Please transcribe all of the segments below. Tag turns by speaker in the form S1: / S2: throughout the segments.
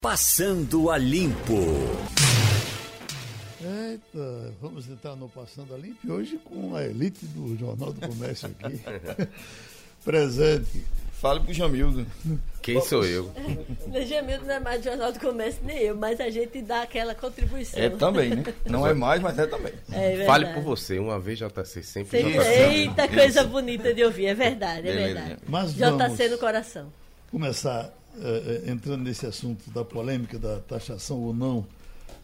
S1: Passando a Limpo.
S2: Eita, vamos entrar no Passando a Limpo hoje com a elite do Jornal do Comércio aqui. Presente.
S3: Fale pro Jamildo.
S4: Quem sou eu?
S5: O Jamildo não é mais do Jornal do Comércio nem eu, mas a gente dá aquela contribuição.
S3: É também, né? Não é mais, mas é também.
S5: É
S4: Fale por você, uma vez JC, sempre
S5: Sempre-
S4: JC.
S5: Eita, coisa bonita de ouvir, é verdade, é
S3: Beleza.
S5: verdade.
S2: Mas
S5: JC no coração.
S2: começar eh, eh, entrando nesse assunto da polêmica da taxação ou não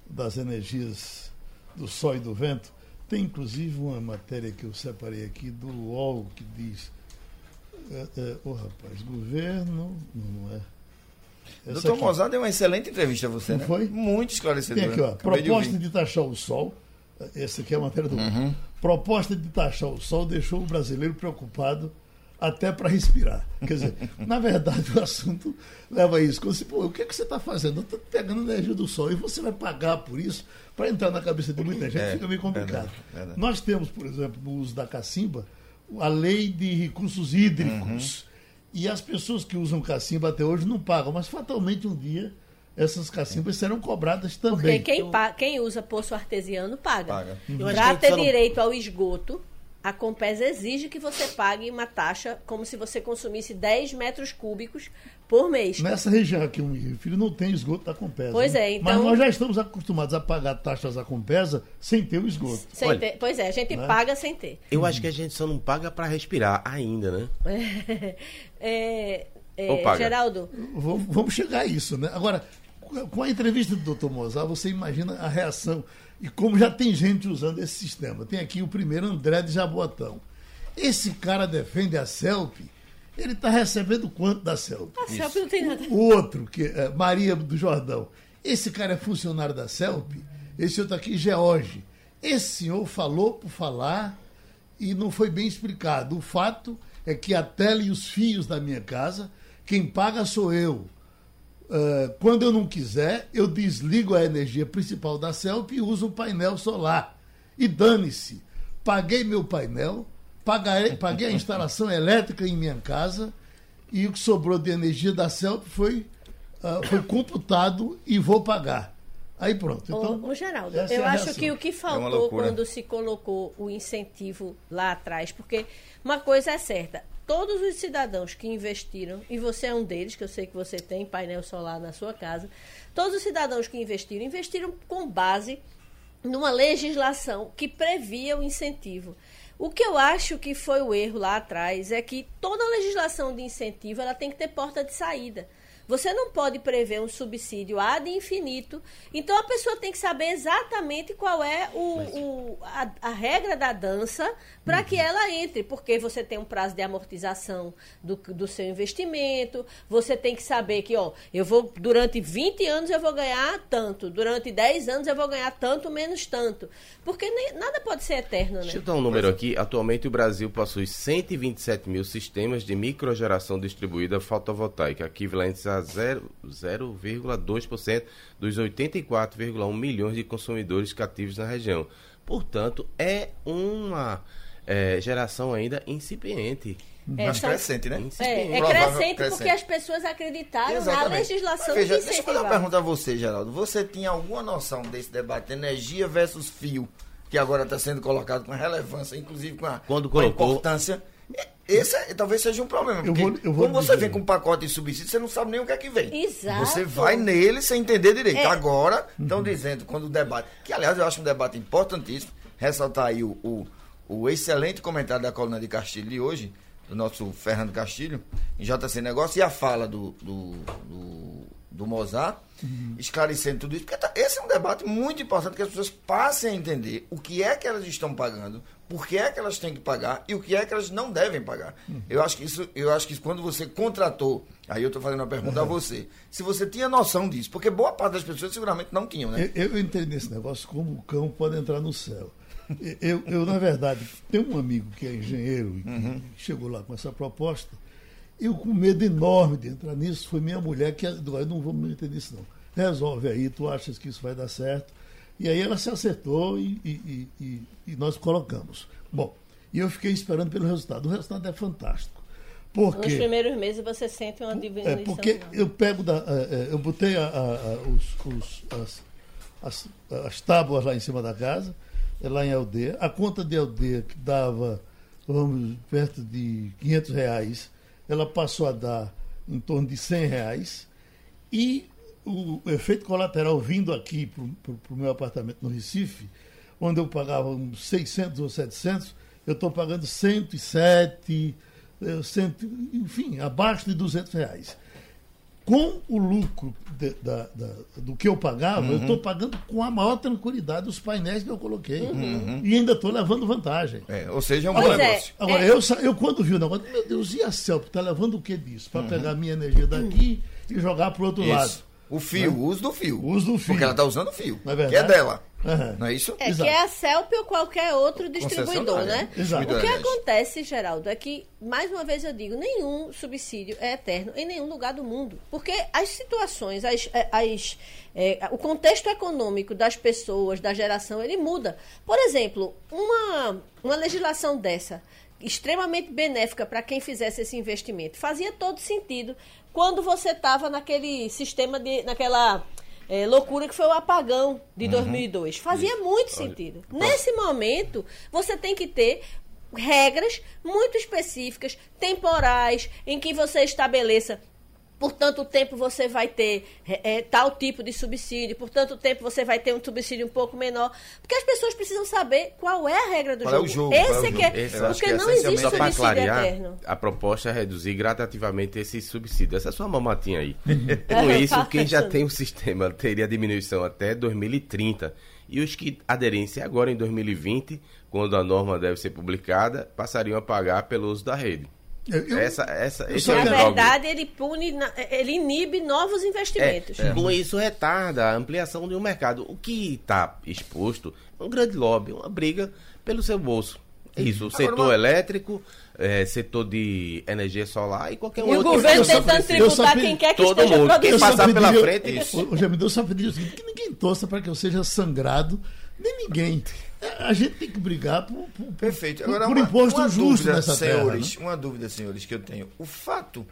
S2: das energias do sol e do vento. Tem inclusive uma matéria que eu separei aqui do UOL que diz. eh, eh, Ô rapaz, governo. Não é. Essa
S3: Doutor
S2: aqui.
S3: Mozart deu uma excelente entrevista a você,
S2: Não
S3: né?
S2: foi?
S3: Muito esclarecedora.
S2: Tem aqui, ó.
S3: De
S2: Proposta
S3: ouvir.
S2: de, taxar o sol. Essa aqui é a matéria do.
S3: Uhum.
S2: Proposta de taxar o sol deixou o brasileiro preocupado até para respirar. Quer dizer, na verdade, o assunto leva a isso. Como se, pô, o que, é que você está fazendo? Eu estou pegando energia do sol e você vai pagar por isso para entrar na cabeça de muita gente,
S3: É,
S2: fica meio complicado.
S3: verdade, verdade.
S2: Nós temos, por exemplo, no uso da cacimba, a lei de recursos hídricos.
S3: Uhum.
S2: E as pessoas que usam cacimba até hoje não pagam, mas fatalmente um dia essas cacimbas serão cobradas
S5: Porque
S2: também.
S5: quem, pa- quem usa poço artesiano paga.
S3: Paga.
S6: A
S5: Para ter direito ao esgoto, a Compesa exige que você pague uma taxa como se você consumisse 10 metros cúbicos por mês.
S2: Nessa região aqui, eu me refiro, não tem esgoto da Compesa.
S5: Pois
S2: né?
S5: é,
S2: Mas
S5: então-
S2: nós já estamos acostumados a pagar taxas da Compesa sem ter o esgoto.
S5: Sem
S4: Olha,
S5: ter- pois é, a gente
S2: né?
S5: paga sem ter.
S4: Eu acho que a gente só não paga pra respirar ainda, né?
S5: É, é,
S4: Ou paga?
S5: Geraldo,
S2: Vamos, vamos chegar a isso, né? Agora, com a entrevista do Dr. Mozart, você imagina a reação e como já tem gente usando esse sistema. Tem aqui o primeiro, André de Jabotão. Esse cara defende a CELP, ele está recebendo quanto da CELP?
S5: a CELP não tem nada.
S2: O outro, que é Maria do Jordão. Esse cara é funcionário da CELP, esse outro aqui, George. Esse senhor falou por falar e não foi bem explicado. O fato é que a tela e os fios da minha casa, quem paga sou eu. Ah, quando eu não quiser, eu desligo a energia principal da CELP e uso o painel solar. E dane-se. Paguei meu painel, paguei, paguei a instalação elétrica em minha casa e o que sobrou de energia da CELP foi, ah, foi computado e vou pagar. Aí pronto. Então,
S5: Ô, ô, Geraldo,
S2: é
S5: eu
S2: a
S5: acho que o que
S3: uma
S5: faltou
S3: loucura.
S5: quando se colocou o incentivo lá atrás, porque uma coisa é certa, todos os cidadãos que investiram, e você é um deles, que eu sei que você tem painel solar na sua casa, todos os cidadãos que investiram, investiram com base numa legislação que previa o incentivo. O que eu acho que foi o erro lá atrás é que toda legislação de incentivo ela tem que ter porta de saída. Você não pode prever um subsídio ad infinito. Então a pessoa tem que saber exatamente qual é o, o- a, a regra da dança para que ela entre. Porque você tem um prazo de amortização do, do seu investimento. Você tem que saber que, ó, eu vou, durante 20 anos eu vou ganhar tanto, durante 10 anos eu vou ganhar tanto menos tanto. Porque nem- nada pode ser eterno, né?
S4: Deixa eu dar um número aqui. Atualmente o Brasil possui 127 mil sistemas de microgeração distribuída fotovoltaica, equivalentes a zero- 0,2% dos 84,1 milhões de consumidores cativos na região. Portanto, é uma eh, geração ainda incipiente.
S5: É,
S3: Mas
S5: são-
S3: crescente, né?
S5: É, é
S3: Provável-
S5: crescente porque
S3: crescente.
S5: as pessoas acreditaram na
S3: Exatamente.
S5: legislação
S3: Veja,
S5: que
S3: deixa eu fazer uma pergunta a você, Geraldo. Você tinha alguma noção desse debate energia versus fio, que agora está sendo colocado com relevância, inclusive com a,
S4: Quando
S3: com a
S4: colocou-
S3: importância? Esse é- talvez seja um problema.
S2: Eu
S3: Porque
S2: vou- eu vou
S3: quando você
S2: dizer.
S3: vem com um pacote de subsídio, você não sabe nem o que é que vem.
S5: Exato.
S3: Você vai nele sem entender direito.
S5: É.
S3: Agora, estão
S2: Uhum.
S3: dizendo, quando o debate. Que, aliás, eu acho um debate importantíssimo. Ressaltar aí o, o, o excelente comentário da coluna de Castilho de hoje, do nosso Fernando Castilho, em JC Negócio, e a fala do, do, do, do Mozart,
S2: Uhum.
S3: esclarecendo tudo isso. Porque tá- esse é um debate muito importante que as pessoas passem a entender o que é que elas estão pagando, por que é que elas têm que pagar e o que é que elas não devem pagar.
S2: Uhum.
S3: Eu acho que isso, eu acho que quando você contratou, aí eu estou fazendo uma pergunta a você, se você tinha noção disso, porque boa parte das pessoas seguramente não tinham, né?
S2: Eu, eu entrei nesse negócio como o cão pode entrar no céu. Eu, eu, na verdade, tenho um amigo que é engenheiro e que
S3: Uhum.
S2: chegou lá com essa proposta. Eu, com medo enorme de entrar nisso, foi minha mulher que. Eu não vou me meter nisso, não. Resolve aí, tu achas que isso vai dar certo. E aí ela se acertou e, e- e- e- nós colocamos. Bom, e eu fiquei esperando pelo resultado. O resultado é fantástico. Por
S5: Nos primeiros meses você sente uma
S2: É
S5: diminuição.
S2: porque
S5: não.
S2: eu pego da. é, é, eu botei a- a- a- os, os- as, as, as tábuas lá em cima da casa, é lá em aldeia. A conta de aldeia que dava, vamos, perto de 500 reais, ela passou a dar em torno de 100 reais. E o efeito colateral vindo aqui para o meu apartamento no Recife, onde eu pagava uns 600 ou 700, eu estou pagando 107, eh, cento, enfim, abaixo de 200 reais. Com o lucro de- da- da- do que eu pagava, eu estou pagando com a maior tranquilidade os painéis que eu coloquei. E ainda estou levando vantagem.
S3: É, ou seja, é um bom
S5: é.
S3: negócio.
S2: Agora, eu, sa- eu quando vi o negócio, meu Deus, e a Celp? Está levando o que disso? Para pegar a minha energia daqui e jogar para o outro lado.
S3: Isso. O fio, o uso do fio.
S2: O uso do fio.
S3: Porque ela está usando o fio.
S2: Não é
S3: que é
S2: verdade?
S3: dela.
S2: Aham.
S3: Não é isso?
S5: É,
S2: Exato.
S5: que é a CELP ou qualquer outro distribuidor, né?
S2: Exato.
S5: O que acontece, Geraldo, é que, mais uma vez eu digo, nenhum subsídio é eterno em nenhum lugar do mundo. Porque as situações, as, eh, as, eh, o contexto econômico das pessoas, da geração, ele muda. Por exemplo, uma, uma legislação dessa, extremamente benéfica para quem fizesse esse investimento, fazia todo sentido quando você estava naquele sistema de. naquela é, loucura que foi o apagão de 2002. Fazia muito sentido. Nesse momento, você tem que ter regras muito específicas, temporais, em que você estabeleça por tanto tempo você vai ter é, é, tal tipo de subsídio, por tanto tempo você vai ter um subsídio um pouco menor. Porque as pessoas precisam saber qual é a regra do
S3: Qual é
S5: jogo.
S3: o jogo,
S5: Esse
S3: qual é o
S5: é que
S3: jogo.
S5: é.
S3: Esse
S5: Porque
S3: que é
S5: não existe
S4: Só
S5: subsídio
S4: clarear,
S5: eterno.
S4: a proposta é reduzir gradativamente esse subsídio. Essa é sua mamatinha aí. Com isso, quem já tem o sistema teria diminuição até 2030. E os que aderissem agora em 2020, quando a norma deve ser publicada, passariam a pagar pelo uso da rede.
S2: Eu- eu-
S4: essa, essa,
S2: só
S4: é o
S5: Na verdade, ele pune, ele inibe novos investimentos.
S4: É, Com isso, retarda a ampliação de um mercado. O que está exposto é um grande lobby, uma briga pelo seu bolso. É isso, o
S3: Agora,
S4: setor elétrico, é, setor de energia solar e qualquer
S5: E o
S4: outro.
S5: governo
S2: eu só-
S5: tentando
S2: eu
S5: tributar quem quer que
S4: todo
S5: esteja
S4: mundo. Quem
S5: produzindo.
S2: Eu só
S4: passar pela frente, isso.
S2: O, o Jamil só pediria o seguinte, que ninguém torça para que eu seja sangrado, nem ninguém. A gente tem que brigar por, por,
S3: Perfeito.
S2: por-
S3: Agora,
S2: por
S3: uma,
S2: imposto
S3: uma
S2: justo
S3: dúvida,
S2: nessa
S3: senhores,
S2: terra. né?
S3: uma dúvida, senhores, que eu tenho. O fato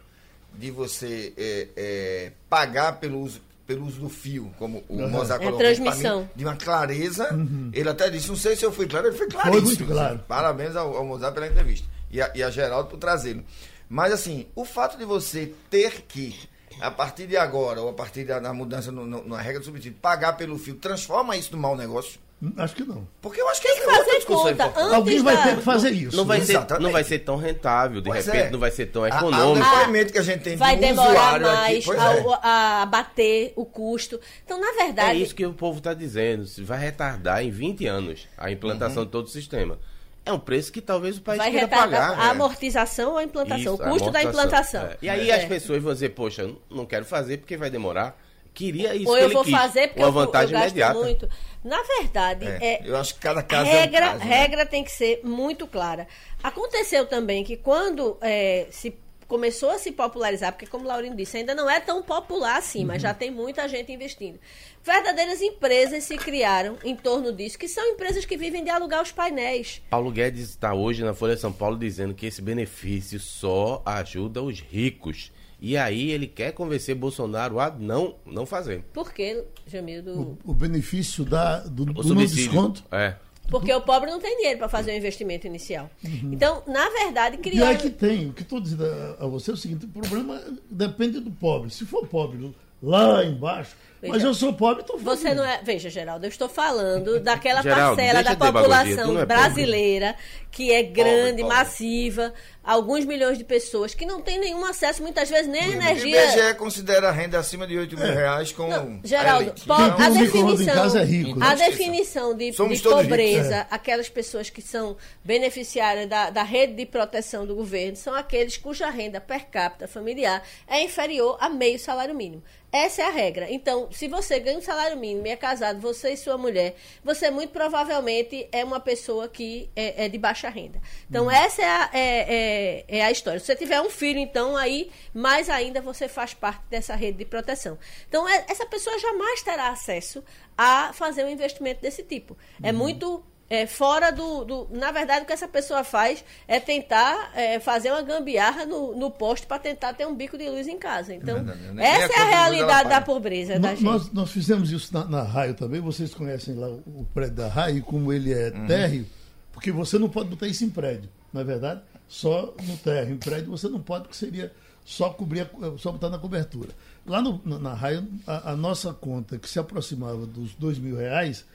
S3: de você é, é, pagar pelo uso, pelo uso do fio, como o Mozart
S5: É
S3: colocou,
S5: transmissão.
S3: pra mim, de uma clareza, ele até disse, não sei se eu fui claro, ele foi
S2: Foi
S3: claríssimo.
S2: muito claro.
S3: Parabéns ao, ao Mozart pela entrevista. E a, e a Geraldo por trazê-lo. Mas assim, o fato de você ter que, a partir de agora, ou a partir da, da mudança no- no- na regra do subsídio, pagar pelo fio, transforma isso num mau negócio?
S2: Acho que não.
S3: Porque eu acho que
S5: Tem que
S3: essa é outra
S5: fazer conta. Antes
S2: Alguém vai
S5: da-
S2: ter que fazer isso.
S4: Não vai,
S2: né?
S4: ser, não vai ser tão rentável, de
S3: Pois
S4: repente
S3: é.
S4: não vai ser tão
S3: A- a-
S4: econômico.
S3: O que a gente tem
S5: Vai demorar mais
S3: pois é.
S5: a, a bater o custo. Então, na
S4: É
S5: verdade,
S4: isso que o povo está dizendo. se Vai retardar em 20 anos a implantação de todo o sistema. É um preço que talvez o país
S5: vai
S4: queira pagar.
S5: a
S4: é.
S5: amortização ou a implantação,
S4: Isso,
S5: o custo
S4: a
S5: da implantação.
S4: É. E aí
S5: É.
S4: as pessoas vão dizer, poxa, não quero fazer porque vai demorar. Queria isso
S5: Ou eu vou
S4: quis.
S5: fazer porque
S4: uma
S5: eu,
S4: vantagem
S5: eu gasto
S4: imediata.
S5: muito. Na verdade,
S3: É,
S5: é,
S3: eu acho que cada caso é um
S5: regra,
S3: caso, né?
S5: regra tem que ser muito clara. Aconteceu também que quando é, se começou a se popularizar, porque como o Laurino disse, ainda não é tão popular assim, mas
S3: Uhum.
S5: já tem muita gente investindo. Verdadeiras empresas se criaram em torno disso, que são empresas que vivem de alugar os painéis.
S4: Paulo Guedes está hoje na Folha de São Paulo dizendo que esse benefício só ajuda os ricos. E aí ele quer convencer Bolsonaro a não, não fazer.
S5: Por quê, Jamil? Do-
S2: O benefício da, do,
S4: O
S2: do desconto.
S4: É.
S5: Porque o pobre não tem dinheiro para fazer o investimento inicial. Então, na verdade,
S2: E
S5: criaram.
S2: é que tem. O que estou dizendo a, você é o seguinte: o problema depende do pobre. Se for pobre lá embaixo, mas
S5: Veja,
S2: eu sou pobre, estou
S5: Você não é. Veja, Geraldo, eu estou falando daquela
S4: Geraldo,
S5: parcela da
S4: tu
S5: população
S4: é pobre.
S5: brasileira que é grande,
S3: pobre.
S5: massiva, alguns milhões de pessoas que não tem nenhum acesso, muitas vezes, nem à
S3: O
S5: energia.
S3: IBGE considera a renda acima de 8 mil reais com
S5: Não, Geraldo, po-
S3: Então,
S5: a
S2: um micro-ondas em
S5: definição,
S2: casa é rico. né?
S5: a definição de, de pobreza, aquelas pessoas que são beneficiárias da, da rede de proteção do governo, são aqueles cuja renda per capita familiar é inferior a meio salário mínimo. Essa é a regra. Então, se você ganha um salário mínimo e é casado, você e sua mulher, você muito provavelmente é uma pessoa que é, é de baixa renda. Então, essa é a, é, é- é a história. Se você tiver um filho, então, aí, mais ainda você faz parte dessa rede de proteção. Então, é- essa pessoa jamais terá acesso a fazer um investimento desse tipo. É muito é, fora do, do, Na verdade, o que essa pessoa faz é tentar é, fazer uma gambiarra no, no poste para tentar ter um bico de luz em casa. Então,
S3: verdade, né?
S5: essa
S3: a
S5: é a
S3: ela
S5: realidade da pobreza da
S2: Nós,
S5: gente.
S2: nós, nós fizemos isso na, na Raio também. Vocês conhecem lá o, o prédio da Raio, como ele é
S3: Uhum.
S2: térreo, porque você não pode botar isso em prédio, não é verdade? Só no térreo. Em prédio você não pode, porque seria só cobrir, a- só botar na cobertura. Lá no- na, na Raio, a, a nossa conta, que se aproximava dos dois mil reais,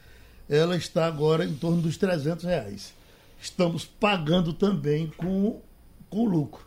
S2: ela está agora em torno dos 300 reais. Estamos pagando também com, com lucro.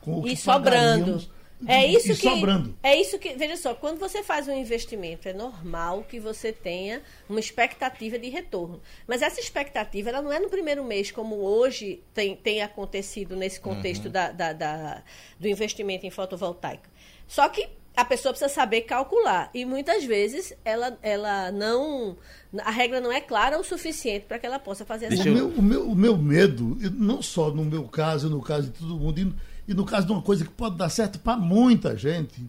S2: Com o
S5: E
S2: que
S5: sobrando. É
S2: e-
S5: isso
S2: e
S5: que
S2: sobrando.
S5: é isso que veja só quando você faz um investimento é normal que você tenha uma expectativa de retorno mas essa expectativa ela não é no primeiro mês como hoje tem, tem acontecido nesse contexto
S2: Uhum.
S5: da, da- da- do investimento em fotovoltaica só que a pessoa precisa saber calcular e muitas vezes ela, ela não a regra não é clara o suficiente para que ela possa fazer essa
S4: Deixa
S2: O
S4: eu-
S2: meu, o, meu, o meu medo, não só no meu caso, no caso de todo mundo, e, e no caso de uma coisa que pode dar certo para muita gente,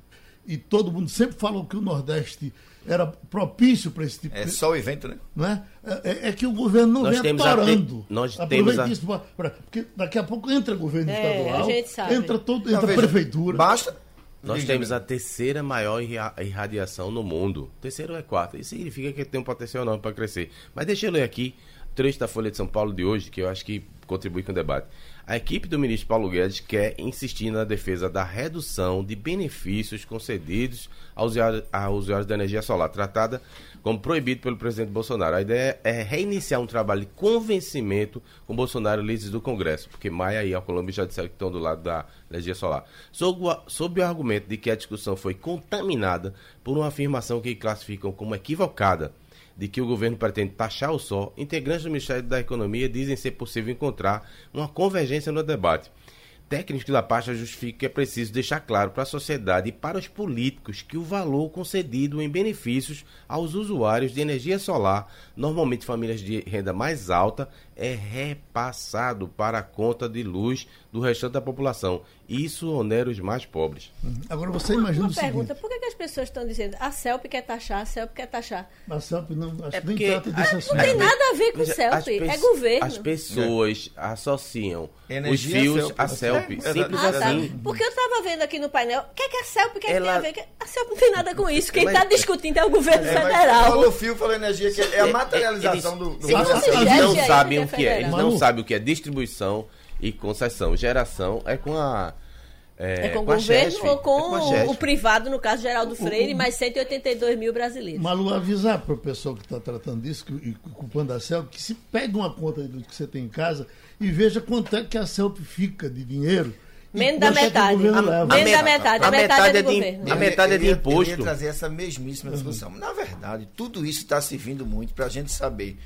S2: e todo mundo sempre falou que o Nordeste era propício para esse tipo
S3: É
S2: de.
S3: só o evento, né?
S2: Não é? É, é que o governo não
S4: Nós
S2: vem
S4: te-
S2: atorando.
S4: nós
S2: Aproveite
S4: temos a-
S2: isso pra- pra- porque daqui a pouco entra governo
S5: É,
S2: estadual,
S5: a gente sabe.
S2: entra, todo, entra prefeitura.
S3: Basta.
S4: Nós
S3: Diga,
S4: temos
S3: Jamil.
S4: a terceira maior irra- irradiação no mundo. Terceiro é quarta. Isso significa que tem um potencial enorme para crescer. Mas deixa eu ler aqui trecho da Folha de São Paulo de hoje, que eu acho que contribui com o debate. A equipe do ministro Paulo Guedes quer insistir na defesa da redução de benefícios concedidos aos usuários, a da energia solar, tratada como proibido pelo presidente Bolsonaro. A ideia é reiniciar um trabalho de convencimento com Bolsonaro e líderes do Congresso, porque Maia e Alcolumbre já disseram que estão do lado da energia solar. Sob o argumento de que a discussão foi contaminada por uma afirmação que classificam como equivocada de que o governo pretende taxar o sol, integrantes do Ministério da Economia dizem ser possível encontrar uma convergência no debate. Técnicos da pasta justificam que é preciso deixar claro para a sociedade e para os políticos que o valor concedido em benefícios aos usuários de energia solar, normalmente famílias de renda mais alta, é repassado para a conta de luz do restante da população. Isso onera os mais pobres.
S2: Agora você imagina
S5: uma
S2: o seguinte,
S5: pergunta por que, que as pessoas estão dizendo a CELP quer taxar a CELP quer taxar
S2: a SAP não, acho
S4: É
S2: que nem trata desse
S4: Ah,
S2: assunto.
S5: não tem nada a ver com
S4: Veja,
S5: CELP, é governo.
S4: As pessoas associam
S3: Energia
S4: os fios
S3: CELP.
S4: a CELP.
S3: É,
S4: simples
S5: Ah, tá.
S4: assim.
S5: Porque eu estava vendo aqui no painel, o que, é que a CELP quer
S4: Ela-
S5: tem a ver? A CELP não tem nada com isso. Quem
S4: Mas-
S5: está discutindo é o governo
S3: É, mas
S5: federal.
S3: Falou fio, falou energia, que é a materialização do, do
S4: Eles,
S5: não
S4: eles sabem
S5: que é
S4: o que é. Eles
S5: federal.
S4: não
S2: Manu.
S4: sabem o que é distribuição e concessão. Geração é com a.
S5: É com o
S4: a
S5: governo
S4: Chesf,
S5: ou
S4: é
S5: com
S4: a
S5: o privado, no caso Geraldo Freire, mais 182 mil brasileiros.
S2: Malu, avisar para o pessoal que está tratando disso que, e culpando a CELP, que se pega uma conta do que você tem em casa e veja quanto é que a CELP fica de dinheiro.
S5: Menos da
S2: é o
S5: metade.
S2: governo
S5: A-
S2: leva.
S5: menos da
S4: met-
S5: metade. A
S4: a
S5: metade é do
S4: de-
S5: governo.
S4: A metade é de
S3: Eu ia- Eu
S4: imposto.
S3: ia trazer essa mesmíssima discussão. Na verdade, tudo isso está servindo muito para a gente saber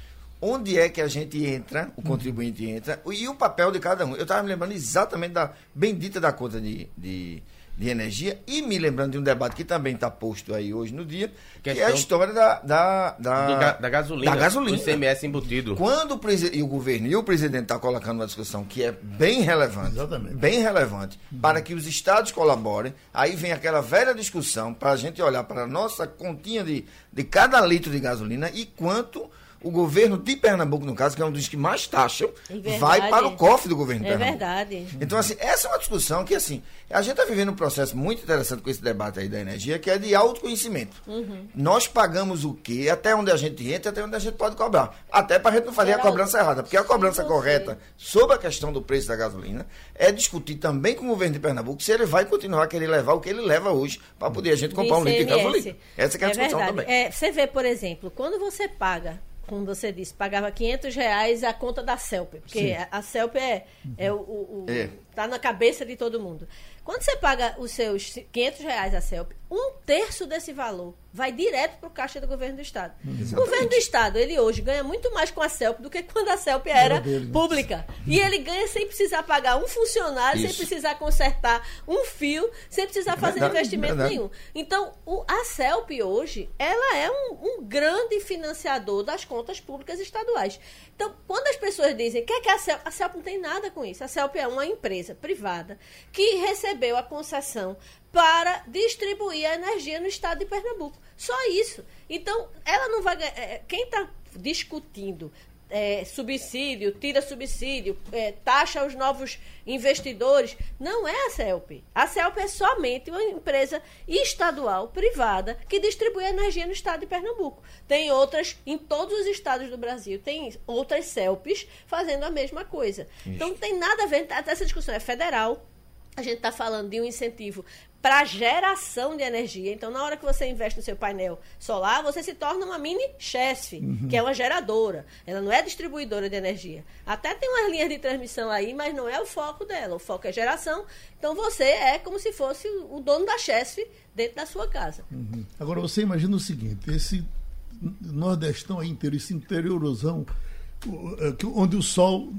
S3: onde é que a gente entra, o contribuinte entra, e o papel de cada um. Eu estava me lembrando exatamente da bendita da conta de, de, de energia e me lembrando de um debate que também está posto aí hoje no dia, que é a história da, da, da,
S4: ga- da gasolina.
S3: Da gasolina.
S4: Do ICMS embutido.
S3: Quando o, e o governo e o presidente estão colocando uma discussão que é bem relevante,
S2: Exatamente.
S3: bem relevante, para que os estados colaborem, aí vem aquela velha discussão para a gente olhar para a nossa continha de, de cada litro de gasolina e quanto o governo de Pernambuco, no caso, que é um dos que mais taxam,
S5: É
S3: vai para o cofre do governo de
S5: É
S3: Pernambuco.
S5: verdade.
S3: Então, assim, essa é uma discussão que, assim, a gente está vivendo um processo muito interessante com esse debate aí da energia, que é de autoconhecimento.
S5: Uhum.
S3: Nós pagamos o quê, até onde a gente entra, até onde a gente pode cobrar. Até para a gente não fazer
S5: Geraldo,
S3: a cobrança errada. Porque a cobrança correta sobre a questão do preço da gasolina é discutir também com o governo de Pernambuco se ele vai continuar a querer levar o que ele leva hoje para poder a gente comprar um litro de gasolina. Essa que é a discussão
S5: verdade.
S3: também.
S5: É, você vê, por exemplo, quando você paga, como você disse, pagava 500 reais a conta da CELP, porque a, a CELP é, é o, o- o-
S3: É.
S5: tá na cabeça de todo mundo. Quando você paga os seus 500 reais a CELP, um terço desse valor vai direto para o caixa do governo do Estado. O governo do Estado, ele hoje ganha muito mais com a CELP do que quando a CELP era
S2: dele, né?
S5: pública. E ele ganha sem precisar pagar um funcionário, sem
S3: Isso.
S5: precisar consertar um fio, sem precisar fazer
S3: Verdade,
S5: investimento
S3: verdade.
S5: nenhum. Então, o- a CELP hoje, ela é um, um grande financiador das contas públicas estaduais. Então, quando as pessoas dizem que é que a CELP, a CELP não tem nada com isso. A CELP é uma empresa privada que recebeu a concessão para distribuir a energia no estado de Pernambuco. Só isso. Então, ela não vai é, Quem está discutindo é, subsídio, tira subsídio, é, taxa os novos investidores. Não é a CELP. A CELP é somente uma empresa estadual, privada, que distribui energia no estado de Pernambuco. Tem outras, em todos os estados do Brasil, tem outras CELPs fazendo a mesma coisa. Então não tem nada a ver, essa discussão é federal. A gente está falando de um incentivo para geração de energia. Então, na hora que você investe no seu painel solar, você se torna uma mini chefe, uhum. que é uma geradora. Ela não é distribuidora de energia. Até tem umas linhas de transmissão aí, mas não é o foco dela. O foco é geração. Então, você é como se fosse o dono da chefe dentro da sua casa.
S2: Uhum. Agora, você imagina o seguinte: esse nordestão aí inteiro, esse interiorzão onde o sol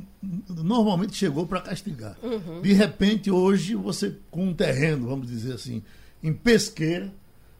S2: normalmente chegou para castigar. Uhum. De repente, hoje, você, com um terreno, vamos dizer assim, em pesqueira,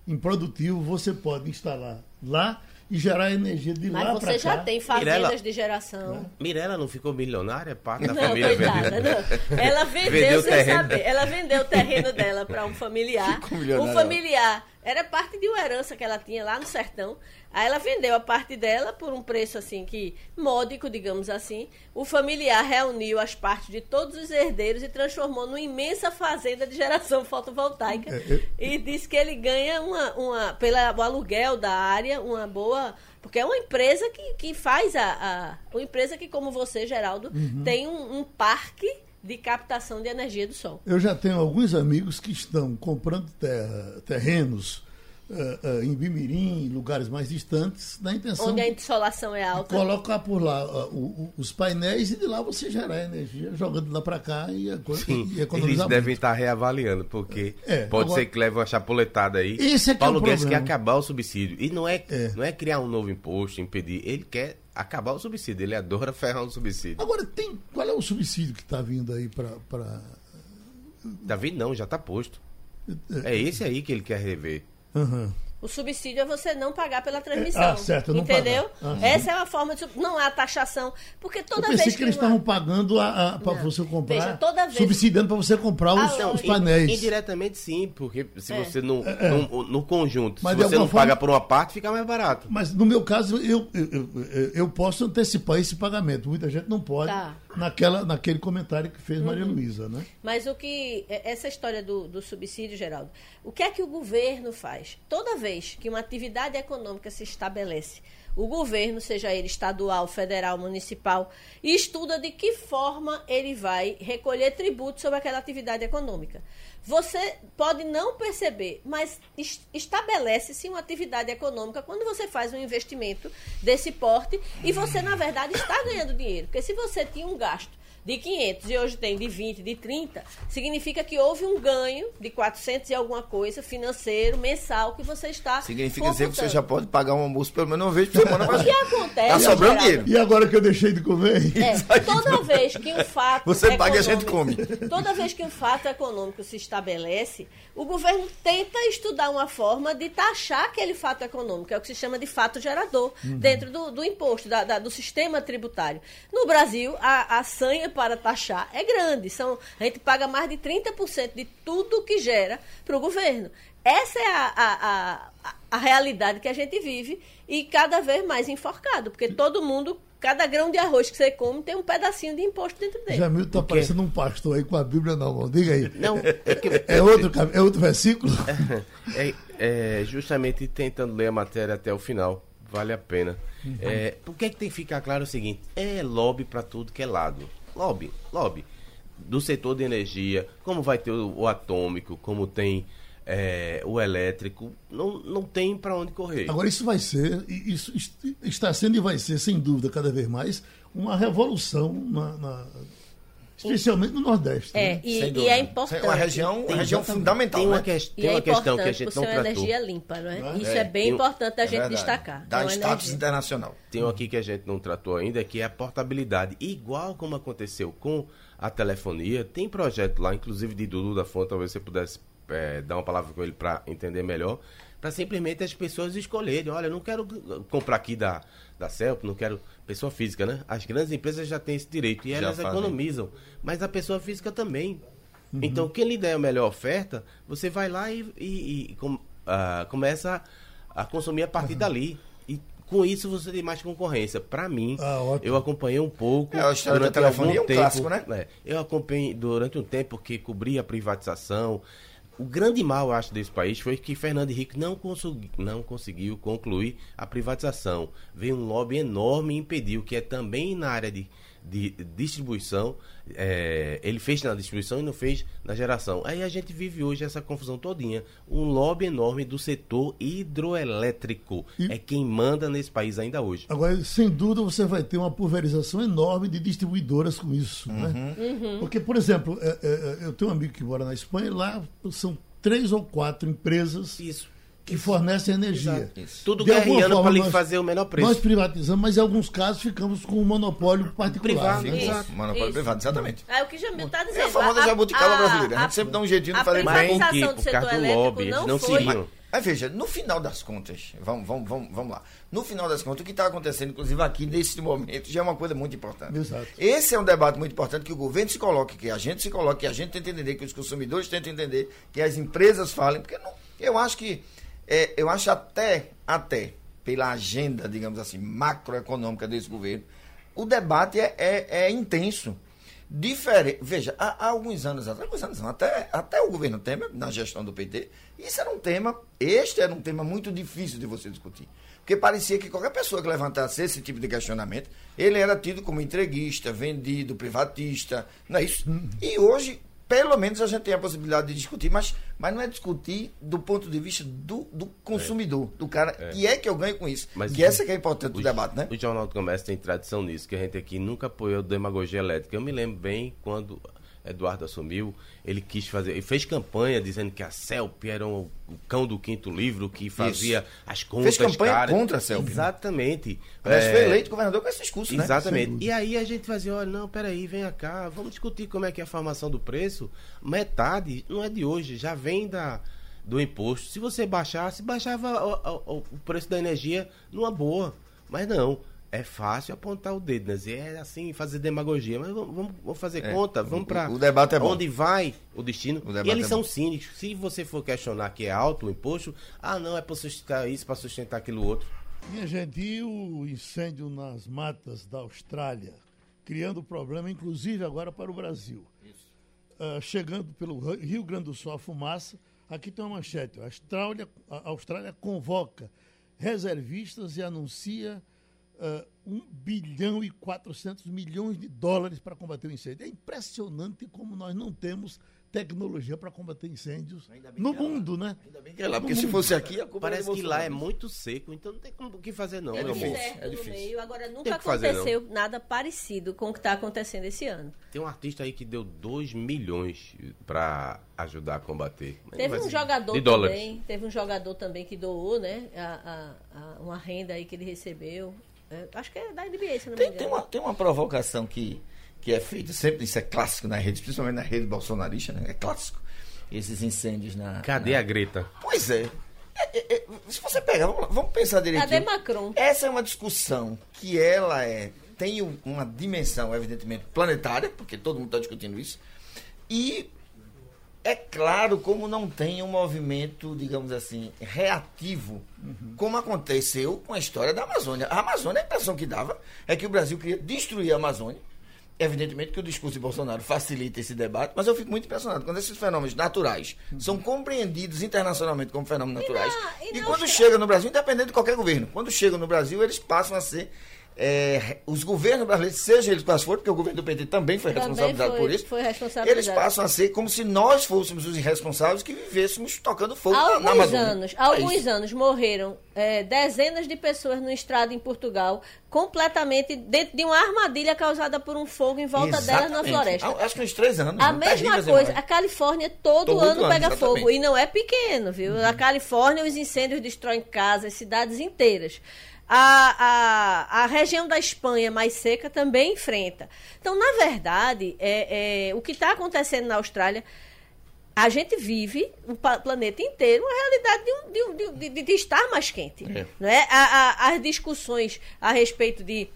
S2: improdutivo, você pode instalar lá e gerar energia de
S5: Mas
S2: lá para cá.
S5: Mas você já tem fazendas Mirela, de geração.
S4: Mirela não ficou milionária? Parte da
S5: não,
S4: família
S5: coitada, não. Ela vendeu, vendeu sem saber. Ela vendeu o terreno dela para um familiar. O familiar era parte de uma herança que ela tinha lá no sertão. Aí ela vendeu a parte dela por um preço assim que módico, digamos assim. O familiar reuniu as partes de todos os herdeiros e transformou numa imensa fazenda de geração fotovoltaica. É, e disse que ele ganha uma, uma pelo aluguel da área uma boa porque é uma empresa que, que faz a, a uma empresa que como você Geraldo uhum. tem um, um parque de captação de energia do sol.
S2: Eu já tenho alguns amigos que estão comprando terra, terrenos uh, uh, em Bimirim, em lugares mais distantes, na intenção.
S5: Onde a insolação é alta.
S2: Colocar por lá uh, o, os painéis e de lá você gerar energia, jogando lá para cá e,
S4: Sim, e economizar. Eles devem estar reavaliando, porque é, pode agora, ser que leve uma chapuletada aí. Esse é que Paulo é Guedes quer acabar o subsídio. E não é, é, não é criar um novo imposto, impedir. Ele quer acabar o subsídio. Ele adora ferrar o subsídio.
S2: Agora, tem, qual é o subsídio que está vindo aí para. Pra...
S4: Tá vindo, não, já está posto. É, é esse aí que ele quer rever.
S2: Uhum.
S5: O subsídio é você não pagar pela transmissão. Ah,
S2: certo, não
S5: entendeu? Uhum. Essa é uma forma de. Não há taxação. Porque toda vez.
S2: que, que eles estavam pagando para você comprar.
S5: Veja, toda vez...
S2: Subsidiando para você comprar os, ah, os painéis.
S4: Indiretamente sim, porque se é. você não. É, é. No, no, conjunto, Mas se você não forma... paga por uma parte, fica mais barato.
S2: Mas no meu caso, eu, eu, eu, eu posso antecipar esse pagamento. Muita gente não pode. Tá. Naquela, naquele comentário que fez Maria uhum. Luísa, né?
S5: Mas o que. É, essa história do, do subsídio, Geraldo, o que é que o governo faz? Toda vez que uma atividade econômica se estabelece, o governo, seja ele estadual, federal, municipal, estuda de que forma ele vai recolher tributos sobre aquela atividade econômica. Você pode não perceber, mas estabelece-se uma atividade econômica quando você faz um investimento desse porte e você, na verdade, está ganhando dinheiro. Porque se você tinha um gasto de 500 e hoje tem de 20, de 30, significa que houve um ganho de 400 e alguma coisa financeiro, mensal, que você está
S3: Significa dizer que você já pode pagar um almoço pelo menos uma vez por semana.
S5: O que acontece?
S3: Tá sobrando dinheiro.
S2: E agora que eu deixei de comer?
S5: É, toda vez que um fato
S3: Você paga e a gente come.
S5: Toda vez que um fato econômico se estabelece, o governo tenta estudar uma forma de taxar aquele fato econômico, é o que se chama de fato gerador, uhum. dentro do, do imposto, da, da, do sistema tributário. No Brasil, a, a sanha para taxar é grande. São, a gente paga mais de 30% de tudo que gera para o governo. Essa é a, a, a, a, realidade que a gente vive e cada vez mais enforcado, porque todo mundo, cada grão de arroz que você come tem um pedacinho de imposto dentro dele.
S2: Jamil está parecendo um pastor aí com a Bíblia na mão. Diga aí.
S4: Não, é, que...
S2: é, outro, é outro versículo?
S4: É, é, justamente tentando ler a matéria até o final. Vale a pena. Uhum. É, é que tem que ficar claro o seguinte? É lobby para tudo que é lado lobby, lobby do setor de energia, como vai ter o, o atômico, como tem é, o elétrico, não, não tem para onde correr.
S2: Agora, isso vai ser, isso está sendo e vai ser, sem dúvida, cada vez mais, uma revolução na, na especialmente no Nordeste.
S5: É,
S2: né?
S5: e, e, é importante.
S3: É uma região, uma região fundamental.
S4: Tem uma,
S3: né?
S4: que, tem uma é questão que a gente não tratou.
S5: energia limpa, não é? Não é? Isso é, é bem importante a gente verdade. destacar.
S3: Dá status energia. internacional.
S4: Tem um aqui que a gente não tratou ainda, que é a portabilidade. Igual como aconteceu com a telefonia, tem projeto lá, inclusive de Dudu da Fonte, talvez você pudesse é, dar uma palavra com ele para entender melhor, para simplesmente as pessoas escolherem. Olha, eu não quero comprar aqui da, da CELP, não quero pessoa física, né? As grandes empresas já têm esse direito e já elas fazem. economizam, mas a pessoa física também. Uhum. Então, quem lhe der a melhor oferta, você vai lá e, e, e com, uh, começa a, a, consumir a partir uhum. dali. E Com isso você tem mais concorrência. Para mim,
S2: Ah,
S4: eu acompanhei um pouco.
S3: É, a história
S4: durante
S3: telefonia
S4: algum
S3: é um clássico, né?
S4: É, eu acompanhei durante um tempo que cobria a privatização. O grande mal, acho, desse país foi que Fernando Henrique não, consegui- não conseguiu concluir a privatização. Veio um lobby enorme e impediu, que é também na área de, de distribuição. é, ele fez na distribuição e não fez na geração. Aí a gente vive hoje essa confusão todinha. Um lobby enorme do setor hidroelétrico. É quem manda nesse país ainda hoje.
S2: Agora, sem dúvida, você vai ter uma pulverização enorme de distribuidoras com isso. Né? Porque, por exemplo, é, é, é, eu tenho um amigo que mora na Espanha e lá são três ou quatro empresas
S4: Isso.
S2: Que fornecem energia.
S4: Tudo
S2: De forma,
S4: para lhe
S2: nós-
S4: fazer o menor preço.
S2: Nós privatizamos, mas em alguns casos ficamos com um monopólio particular.
S4: Privado,
S2: né?
S5: Isso.
S4: Exato.
S3: Monopólio
S5: Isso.
S3: privado, exatamente.
S5: É o que Jamil está dizendo.
S3: É a famosa jabuticaba brasileira. A gente sempre dá um jeitinho de
S5: a
S3: fazer bem.
S5: privatização
S4: Por quê?
S5: do
S4: Por causa do lobby, eles
S5: não,
S4: não
S5: foi...
S4: seguiam.
S3: Mas veja, no final das contas, vamos, vamos, vamos, vamos lá. No final das contas, o que está acontecendo, inclusive aqui nesse momento, já é uma coisa muito importante.
S2: Exato.
S3: Esse é um debate muito importante que o governo se coloque, que a gente se coloque, que a gente tente entender, que os consumidores tentem entender, que as empresas falem, porque não, eu acho que, é, eu acho até, até, pela agenda, digamos assim, macroeconômica desse governo, o debate é, é, é intenso. Diferente. Veja, há, há alguns anos atrás, alguns anos até, até o governo Temer, na gestão do PT, isso era um tema, este era um tema muito difícil de você discutir. Porque parecia que qualquer pessoa que levantasse esse tipo de questionamento, ele era tido como entreguista, vendido, privatista, não é isso? E hoje, pelo menos, a gente tem a possibilidade de discutir, mas, mas não é discutir do ponto de vista do, do consumidor, do cara, que é que eu ganho com isso.
S4: Mas
S3: que
S4: o-
S3: essa que é importante do debate, né?
S4: O Jornal do Comércio tem tradição nisso, que a gente aqui nunca apoiou demagogia elétrica. Eu me lembro bem quando Eduardo assumiu, ele quis fazer, ele fez campanha dizendo que a CELP era o, o cão do quinto livro que fazia as contas
S3: campanha
S4: caras.
S3: contra a CELP.
S4: Exatamente.
S3: Aliás,
S4: É,
S3: foi eleito governador com esse discurso, né?
S4: Exatamente. E aí a gente fazia, olha, não, peraí, vem cá, vamos discutir como é que é a formação do preço. Metade não é de hoje, já vem da, do imposto. Se você baixasse, baixava o, o- o preço da energia numa boa. Mas não, é fácil apontar o dedo, né? Dizer, É assim, fazer demagogia. Mas vamos, vamos- vamos fazer
S3: É,
S4: conta,
S3: o-
S4: vamos para
S3: o debate é bom.
S4: onde vai o destino.
S3: O
S4: e eles
S3: é
S4: são
S3: bom.
S4: cínicos. Se você for questionar que é alto o imposto, ah, não, é para sustentar isso, para sustentar aquilo outro.
S2: Minha gente, e o incêndio nas matas da Austrália, criando problema, inclusive agora para o Brasil. Ah, chegando pelo Rio Grande do Sul a fumaça, aqui tem uma manchete. A Austrália, a Austrália convoca reservistas e anuncia ah, 1 bilhão e 400 milhões de dólares para combater o incêndio. É impressionante como nós não temos tecnologia para combater incêndios no mundo, né?
S3: É lá, porque se fosse aqui, a
S4: Parece que lá é
S3: Bolsonaro.
S4: muito seco, então não tem como o que fazer não,
S3: É
S4: meu
S3: difícil.
S4: amor.
S3: é
S5: no
S3: difícil.
S5: meio. Agora,
S4: Tem
S5: nunca
S4: que fazer,
S5: aconteceu nada parecido com o que está acontecendo esse ano.
S4: Tem um artista aí que deu 2 milhões pra ajudar a combater.
S5: Teve
S4: vai
S5: um jogador
S4: dólares.
S5: também, teve um jogador também que doou, né? a- a- a- uma renda aí que ele recebeu. É, acho que é da NBA, se não me
S3: Tem,
S5: engano.
S3: tem, uma, tem uma provocação que, que é feita, sempre isso é clássico na rede, principalmente na rede bolsonarista, né? É clássico. Esses incêndios na.
S4: Cadê
S3: na...
S4: a Greta?
S3: Pois é. É, é, é, Se você pegar, vamos, lá, vamos pensar direitinho.
S5: Cadê Macron?
S3: Essa é uma discussão que ela é tem um- uma dimensão, evidentemente, planetária, porque todo mundo está discutindo isso. E é claro como não tem um movimento, digamos assim, reativo, como aconteceu com a história da Amazônia. A Amazônia, a impressão que dava é que o Brasil queria destruir a Amazônia. Evidentemente que o discurso de Bolsonaro facilita esse debate, mas eu fico muito impressionado quando esses fenômenos naturais são compreendidos internacionalmente como fenômenos naturais.
S5: na- e
S3: E,
S5: na
S3: quando
S5: Austrália-
S3: chega no Brasil, independente de qualquer governo, quando chegam no Brasil, eles passam a ser. É, os governos brasileiros, seja eles quais forem, porque o governo do PT também foi
S5: Também
S3: responsabilizado
S5: foi-
S3: por isso, eles passam a ser como se nós fôssemos os irresponsáveis que vivêssemos tocando fogo
S5: Há
S3: na, na
S5: alguns
S3: Amazônia.
S5: anos,
S3: É
S5: alguns
S3: isso.
S5: anos morreram é, dezenas de pessoas no estrado em Portugal, completamente dentro de uma armadilha causada por um fogo em volta delas na
S3: Exatamente.
S5: floresta.
S3: Acho que uns três anos.
S5: A
S3: né?
S5: mesma coisa, a Califórnia todo,
S3: Todo
S5: ano
S3: ano,
S5: pega
S3: exatamente.
S5: fogo. E não é pequeno, viu? A Califórnia, os incêndios destroem casas, cidades inteiras. A, a, a região da Espanha mais seca também enfrenta. Então, na verdade, é, é, o que está acontecendo na Austrália, a gente vive, o planeta inteiro, uma realidade de, um- de um- de- de- estar mais quente.
S3: É.
S5: Não é? A- a- as discussões a respeito de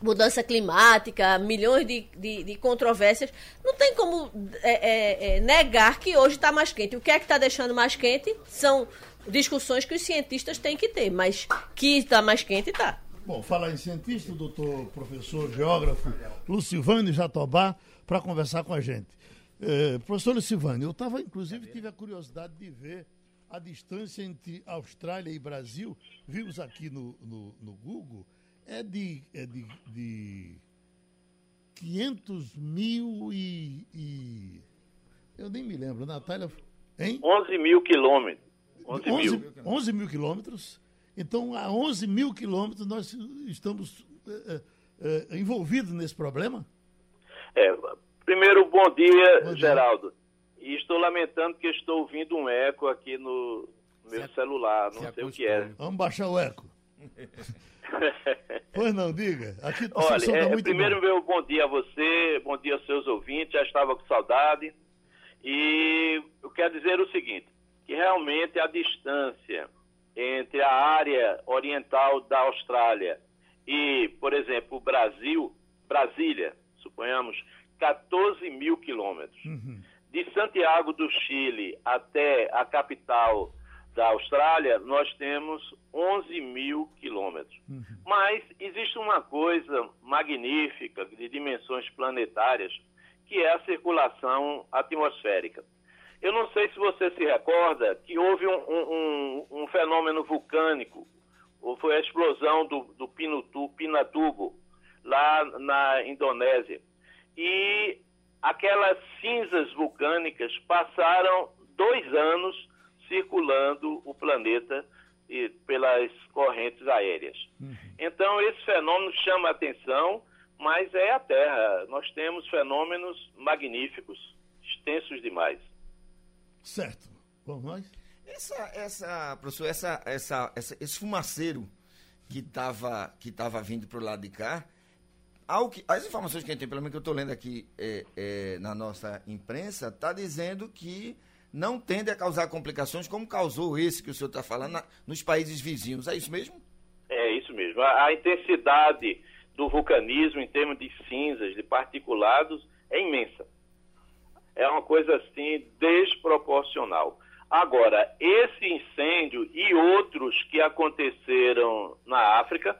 S5: mudança climática, milhões de, de, de controvérsias, não tem como é, é, é, negar que hoje está mais quente. O que é que está deixando mais quente são discussões que os cientistas têm que ter, mas que está mais quente, está.
S2: Bom, falar em cientista, o doutor, professor, geógrafo Lucivânio Jatobá, para conversar com a gente. É, professor Lucivânio, eu estava, inclusive, tive a curiosidade de ver a distância entre Austrália e Brasil. Vimos aqui no, no, no Google, é de, é de, de 500 mil e, e, Eu nem me lembro, Natália. Hein?
S6: 11 mil quilômetros. 11,
S2: 11,
S6: mil.
S2: 11 mil quilômetros. Então, a 11 mil quilômetros, nós estamos é, é, envolvidos nesse problema?
S6: É, primeiro, bom dia, bom dia, Geraldo. E estou lamentando que estou ouvindo um eco aqui no meu se celular, não sei o que é.
S2: Vamos baixar o eco. pois não, diga. Aqui
S6: Olha, tá é, primeiro, bom. meu bom dia a você, bom dia aos seus ouvintes, já estava com saudade. E eu quero dizer o seguinte, que realmente a distância entre a área oriental da Austrália e, por exemplo, o Brasil, Brasília, suponhamos, 14 mil quilômetros. Uhum. De Santiago do Chile até a capital da Austrália, nós temos 11 mil quilômetros. Uhum. Mas existe uma coisa magnífica, de dimensões planetárias, que é a circulação atmosférica. Eu não sei se você se recorda que houve um, um, um fenômeno vulcânico, ou foi a explosão do, do Pinutu, Pinatubo, lá na Indonésia. E aquelas cinzas vulcânicas passaram dois anos circulando o planeta e, pelas correntes aéreas. Uhum. Então, esse fenômeno chama a atenção, mas é a Terra. Nós temos fenômenos magníficos, extensos demais.
S2: Certo. Vamos nós?
S3: Essa, essa, professor, essa, essa, essa, esse fumaceiro que estava que tava vindo para o lado de cá, ao que, as informações que a gente tem, pelo menos que eu estou lendo aqui é, é, na nossa imprensa, está dizendo que não tende a causar complicações como causou esse que o senhor está falando na, nos países vizinhos. É isso mesmo?
S6: É isso mesmo. A, a, intensidade do vulcanismo em termos de cinzas, de particulados, é imensa é uma coisa assim desproporcional. Agora, esse incêndio e outros que aconteceram na África,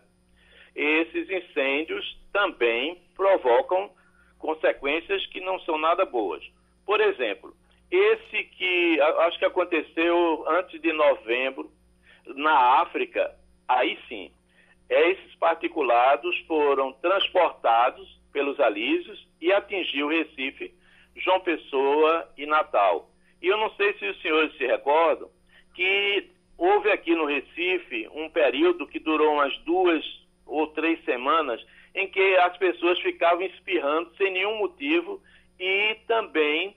S6: esses incêndios também provocam consequências que não são nada boas. Por exemplo, esse que acho que aconteceu antes de novembro na África, aí sim, esses particulados foram transportados pelos alísios e atingiu o Recife João Pessoa e Natal. E eu não sei se os senhores se recordam que houve aqui no Recife um período que durou umas duas ou três semanas em que as pessoas ficavam espirrando sem nenhum motivo e também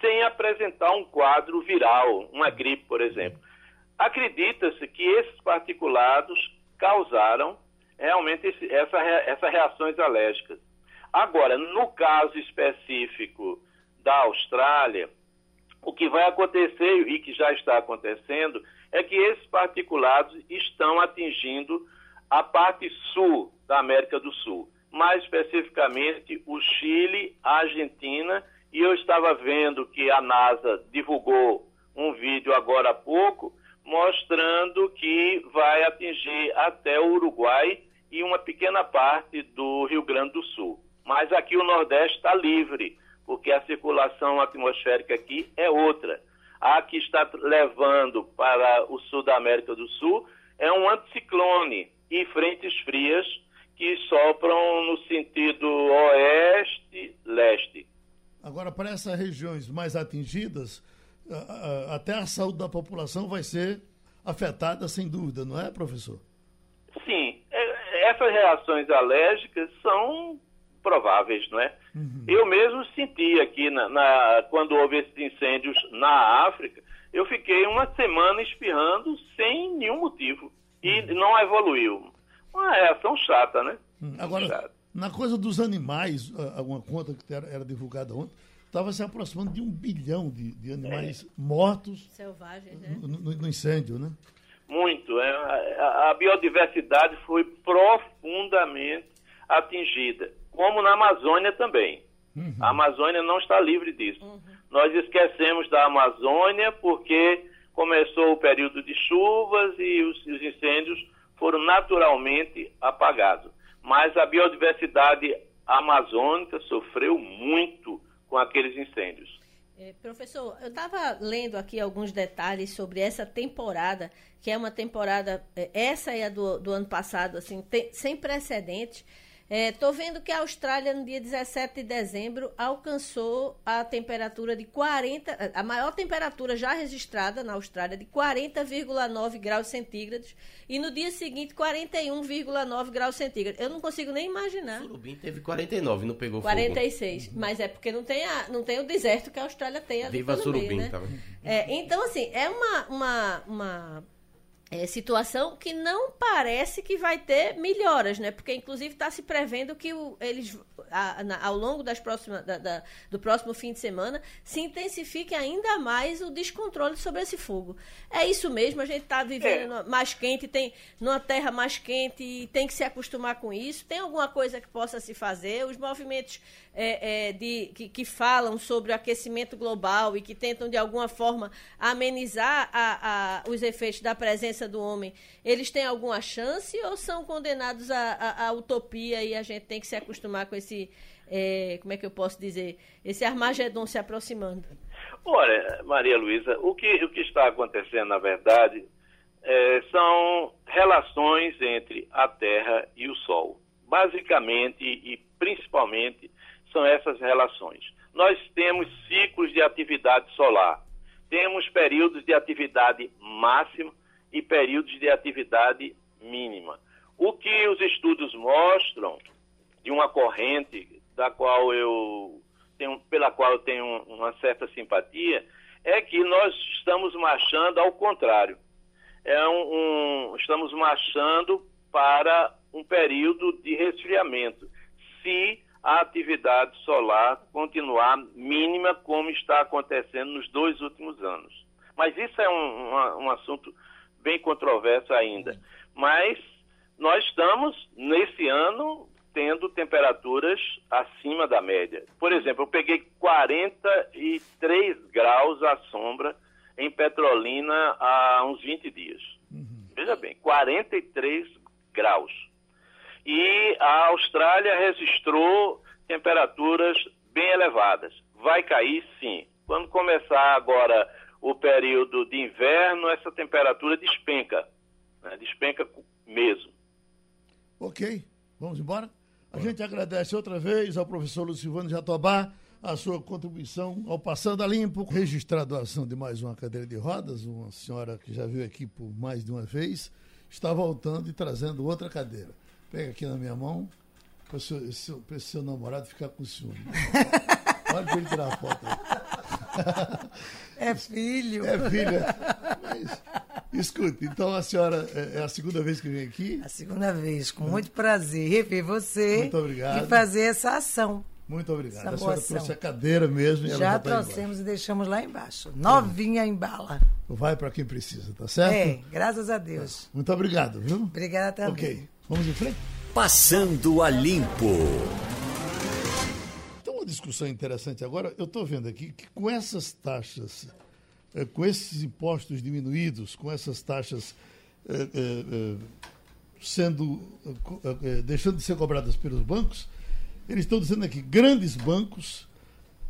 S6: sem apresentar um quadro viral, uma gripe, por exemplo. Acredita-se que esses particulados causaram realmente esse, essa, essas reações alérgicas. Agora, no caso específico da Austrália, o que vai acontecer e que já está acontecendo é que esses particulados estão atingindo a parte sul da América do Sul, mais especificamente o Chile, a Argentina, e eu estava vendo que a NASA divulgou um vídeo agora há pouco mostrando que vai atingir até o Uruguai e uma pequena parte do Rio Grande do Sul. Mas aqui o Nordeste está livre porque a circulação atmosférica aqui é outra. A que está levando para o sul da América do Sul é um anticiclone e frentes frias que sopram no sentido oeste-leste.
S2: Agora, para essas regiões mais atingidas, até a saúde da população vai ser afetada, sem dúvida, não é, professor?
S6: Sim. É, essas reações alérgicas são prováveis, não é? Uhum. Eu mesmo senti aqui, na, na, quando houve esses incêndios na África, eu fiquei uma semana espirrando sem nenhum motivo. E uhum. não evoluiu. Uma reação chata, né?
S2: Uhum. Agora, chata. na coisa dos animais, alguma conta que era, era divulgada ontem, estava se aproximando de um bilhão de, de animais é. mortos
S5: selvagens né?
S2: no, no, no, incêndio, né?
S6: Muito. É, a, a biodiversidade foi profundamente atingida como na Amazônia também. Uhum. A Amazônia não está livre disso. Uhum. Nós esquecemos da Amazônia porque começou o período de chuvas e os, os incêndios foram naturalmente apagados. Mas a biodiversidade amazônica sofreu muito com aqueles incêndios.
S5: É, professor, eu estava lendo aqui alguns detalhes sobre essa temporada, que é uma temporada, é, essa é a do, do ano passado, assim, tem, sem precedentes. Estou é, vendo que a Austrália, no dia 17 de dezembro, alcançou a temperatura de 40, a maior temperatura já registrada na Austrália, de 40,9 graus centígrados, e no dia seguinte, 41,9 graus centígrados. Eu não consigo nem imaginar.
S4: Surubim teve 49, não pegou
S5: 46, fogo. mas é porque não tem, a, não tem o deserto que a Austrália tem ali
S4: Viva Surubim,
S5: meio, né?
S4: tá
S5: é, Então, assim, é uma, uma, uma é, situação que não parece que vai ter melhoras, né? Porque inclusive está se prevendo que o, eles a, na, ao longo das próximas, da, da, do próximo fim de semana se intensifique ainda mais o descontrole sobre esse fogo. É isso mesmo, a gente está vivendo é. mais quente, tem numa terra mais quente e tem que se acostumar com isso. Tem alguma coisa que possa se fazer? Os movimentos é, é, de, que, que, falam sobre o aquecimento global e que tentam de alguma forma amenizar a, a, os efeitos da presença do homem, eles têm alguma chance ou são condenados à utopia e a gente tem que se acostumar com esse, é, como é que eu posso dizer, esse Armagedon se aproximando?
S6: Olha, Maria Luísa, o que, o que está acontecendo, na verdade, é, são relações entre a Terra e o Sol. Basicamente e principalmente são essas relações. Nós temos ciclos de atividade solar, temos períodos de atividade máxima e períodos de atividade mínima. O que os estudos mostram de uma corrente da qual eu tenho, pela qual eu tenho uma certa simpatia é que nós estamos marchando ao contrário. É um, um, estamos marchando para um período de resfriamento. Se a atividade solar continuar mínima, como está acontecendo nos dois últimos anos. Mas isso é um, um, um assunto bem controverso ainda. Mas nós estamos, nesse ano, tendo temperaturas acima da média. Por exemplo, eu peguei 43 graus à sombra em Petrolina há uns 20 dias. Uhum. Veja bem, 43 graus. E a Austrália registrou temperaturas bem elevadas. Vai cair sim. Quando começar agora o período de inverno, essa temperatura despenca. Né? Despenca mesmo.
S2: Ok, vamos embora? A gente agradece outra vez ao professor Lucivano Jatobá a sua contribuição ao Passando a Limpo, registrar a doação de mais uma cadeira de rodas, uma senhora que já veio aqui por mais de uma vez, está voltando e trazendo outra cadeira. Pega aqui na minha mão, para o seu, seu, seu, namorado ficar com ciúme. Olha para ele tirar a foto aí.
S7: É filho.
S2: É filho. Mas, escute, então a senhora é, é a segunda vez que vem aqui?
S7: A segunda vez, com muito prazer rever você.
S2: Muito obrigado.
S7: E fazer essa ação.
S2: Muito obrigado. a senhora trouxe a cadeira mesmo.
S7: já, já tá trouxemos e deixamos lá embaixo. Novinha em bala.
S2: Vai para quem precisa, tá certo?
S7: É, graças a Deus.
S2: Muito obrigado, viu?
S7: Obrigada também.
S2: Ok, vamos em frente?
S1: Passando a Limpo.
S2: Discussão interessante agora. Eu estou vendo aqui que com essas taxas, eh, com esses impostos diminuídos, com essas taxas eh, eh, sendo deixando de ser cobradas pelos bancos, eles estão dizendo aqui grandes bancos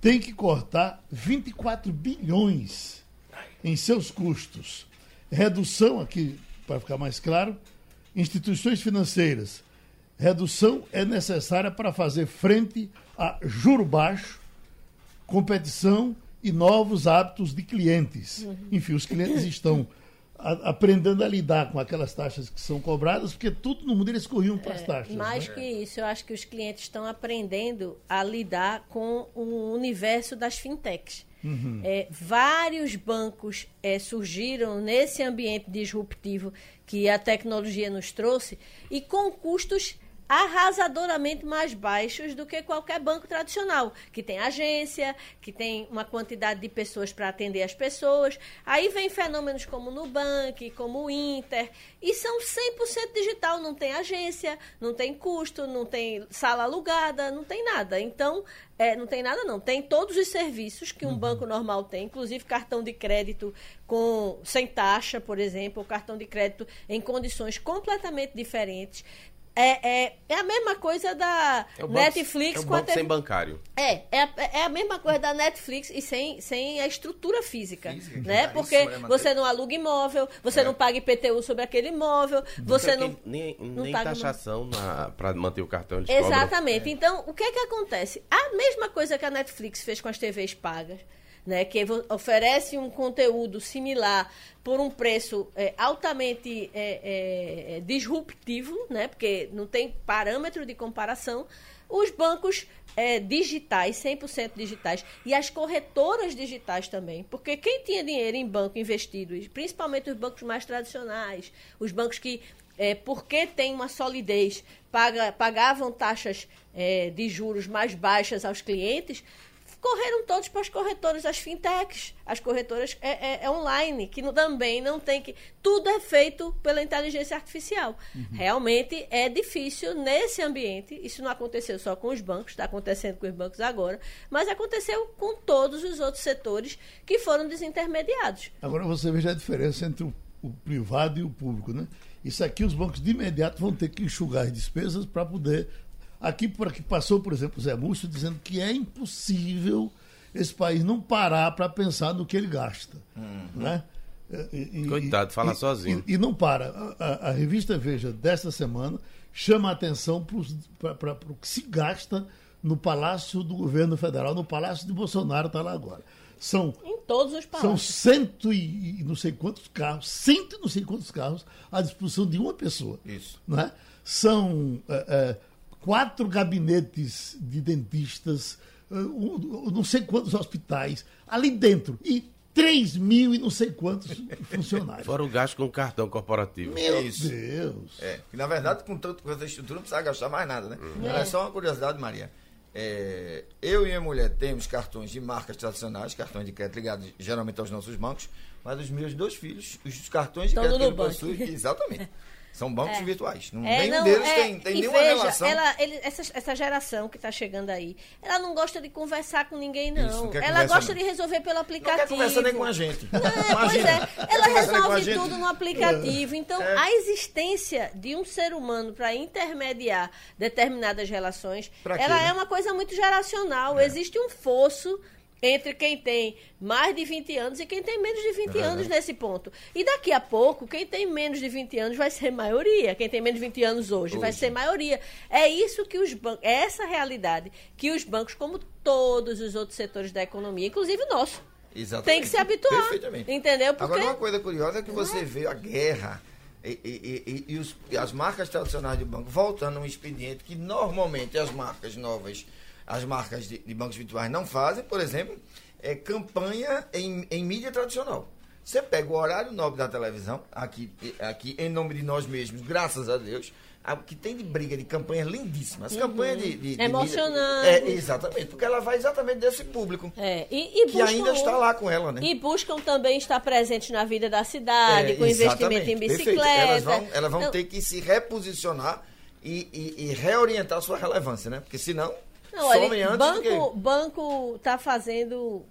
S2: têm que cortar 24 bilhões em seus custos. Redução aqui, para ficar mais claro, instituições financeiras Redução é necessária para fazer frente a juro baixo, competição e novos hábitos de clientes. Uhum. Enfim, os clientes estão a, aprendendo a lidar com aquelas taxas que são cobradas, porque tudo no mundo eles corriam para as é, taxas.
S5: Mais
S2: né?
S5: que isso, eu acho que os clientes estão aprendendo a lidar com o universo das fintechs. Uhum. É, vários bancos é, surgiram nesse ambiente disruptivo que a tecnologia nos trouxe e com custos arrasadoramente mais baixos do que qualquer banco tradicional, que tem agência, que tem uma quantidade de pessoas para atender as pessoas. Aí vem fenômenos como o Nubank, como o Inter, e são 100% digital, não tem agência, não tem custo, não tem sala alugada, não tem nada. Então, é, não tem nada não, tem todos os serviços que um
S2: Uhum.
S5: banco normal tem, inclusive cartão de crédito com sem taxa, por exemplo, ou cartão de crédito em condições completamente diferentes. É, é, é a mesma coisa da
S4: É o banco,
S5: Netflix
S4: é o
S5: a
S4: banco
S5: te-
S4: sem bancário.
S5: é, é, a- é a mesma coisa da Netflix e sem, sem a estrutura física,
S3: Física,
S5: né? Porque
S3: Matheus?
S5: você não aluga imóvel, você
S3: É.
S5: não paga IPTU sobre aquele imóvel, você não...
S4: nem,
S5: não
S4: nem
S5: paga
S4: taxação para manter o cartão cobram.
S5: Exatamente. Então, o que é que acontece? A mesma coisa que a Netflix fez com as TVs pagas, né, que oferece um conteúdo similar por um preço é, altamente é, é, é, disruptivo, né, porque não tem parâmetro de comparação, os bancos é, digitais, 100% digitais, e as corretoras digitais também, porque quem tinha dinheiro em banco investido, principalmente os bancos mais tradicionais, os bancos que é, porque tem uma solidez, paga- pagavam taxas é, de juros mais baixas aos clientes, correram todos para as corretoras, as fintechs, as corretoras é, é- é online, que não- também não tem que. Tudo é feito pela inteligência artificial. Realmente é difícil nesse ambiente. Isso não aconteceu só com os bancos, está acontecendo com os bancos agora, mas aconteceu com todos os outros setores que foram desintermediados.
S2: Agora você veja a diferença entre o, o privado e o público, né? Isso aqui os bancos de imediato vão ter que enxugar as despesas para poder. Aqui por aqui passou, por exemplo, o Zé Múcio dizendo que é impossível esse país não parar para pensar no que ele gasta. Né? E- e-
S4: Coitado, fala
S2: e-
S4: sozinho.
S2: E, e não para. A, a- revista Veja desta semana chama a atenção para o que se gasta no Palácio do Governo Federal, no Palácio de Bolsonaro, está lá agora. São
S5: Em todos os
S2: são
S5: palácios.
S2: cento e, e não sei quantos carros, cento e não sei quantos carros à disposição de uma pessoa.
S3: Isso.
S2: Não é? São é, é, quatro gabinetes de dentistas, é, um- não sei quantos hospitais ali dentro. E três mil e não sei quantos funcionários.
S4: Fora o gasto com cartão corporativo.
S2: Meu
S3: Isso.
S2: Deus.
S3: É, que na verdade, com tanto com essa estrutura, não precisa gastar mais nada, né? É só uma curiosidade, Maria. É, eu e minha mulher temos cartões de marcas tradicionais, cartões de crédito ligados geralmente aos nossos bancos, mas os meus dois filhos, os cartões de
S5: Estão
S3: crédito que ele possui, exatamente. São bancos
S5: É.
S3: virtuais. Não,
S5: É,
S3: nenhum
S5: não,
S3: deles
S5: é,
S3: tem, tem nenhuma
S5: veja,
S3: relação.
S5: Ela, ele- essa, essa geração que está chegando aí, ela não gosta de conversar com ninguém, não.
S3: Isso, não
S5: ela gosta
S3: não.
S5: de resolver pelo
S3: não
S5: aplicativo.
S3: quer conversar nem com a gente.
S5: Não, pois é. Ela resolve tudo no aplicativo. Então,
S3: É.
S5: a existência de um ser humano para intermediar determinadas relações,
S3: Pra quê,
S5: ela
S3: né?
S5: é uma coisa muito geracional. Existe um fosso entre quem tem mais de 20 anos e quem tem menos de 20 anos nesse ponto. E daqui a pouco, quem tem menos de 20 anos vai ser maioria. Quem tem menos de 20 anos hoje, vai
S3: Hoje.
S5: ser maioria. É isso que os bancos, é essa realidade que os bancos, como todos os outros setores da economia, inclusive o nosso,
S3: Exatamente.
S5: tem que se habituar.
S3: Perfeitamente.
S5: Entendeu? Porque
S3: Agora, uma coisa curiosa é que você vê a guerra e, e- e- e os- e as marcas tradicionais de banco voltando a um expediente que normalmente as marcas novas, as marcas de, de bancos virtuais não fazem, por exemplo, é campanha em, em mídia tradicional. Você pega o horário nobre da televisão, aqui, aqui em nome de nós mesmos, graças a Deus, a- que tem de briga, de campanhas lindíssimas. As campanhas de, de, de
S5: Emocionantes.
S3: É, exatamente, porque ela vai exatamente desse público.
S5: É, e, e
S3: Que
S5: buscam
S3: ainda está lá com ela, né?
S5: E buscam também estar presentes na vida da cidade,
S3: É,
S5: com investimento em
S3: perfeito.
S5: bicicleta.
S3: Elas vão, elas vão
S5: Então,
S3: ter que se reposicionar e, e- e reorientar sua relevância, né? Porque senão
S5: Não, olha,
S3: antes
S5: banco, banco tá fazendo,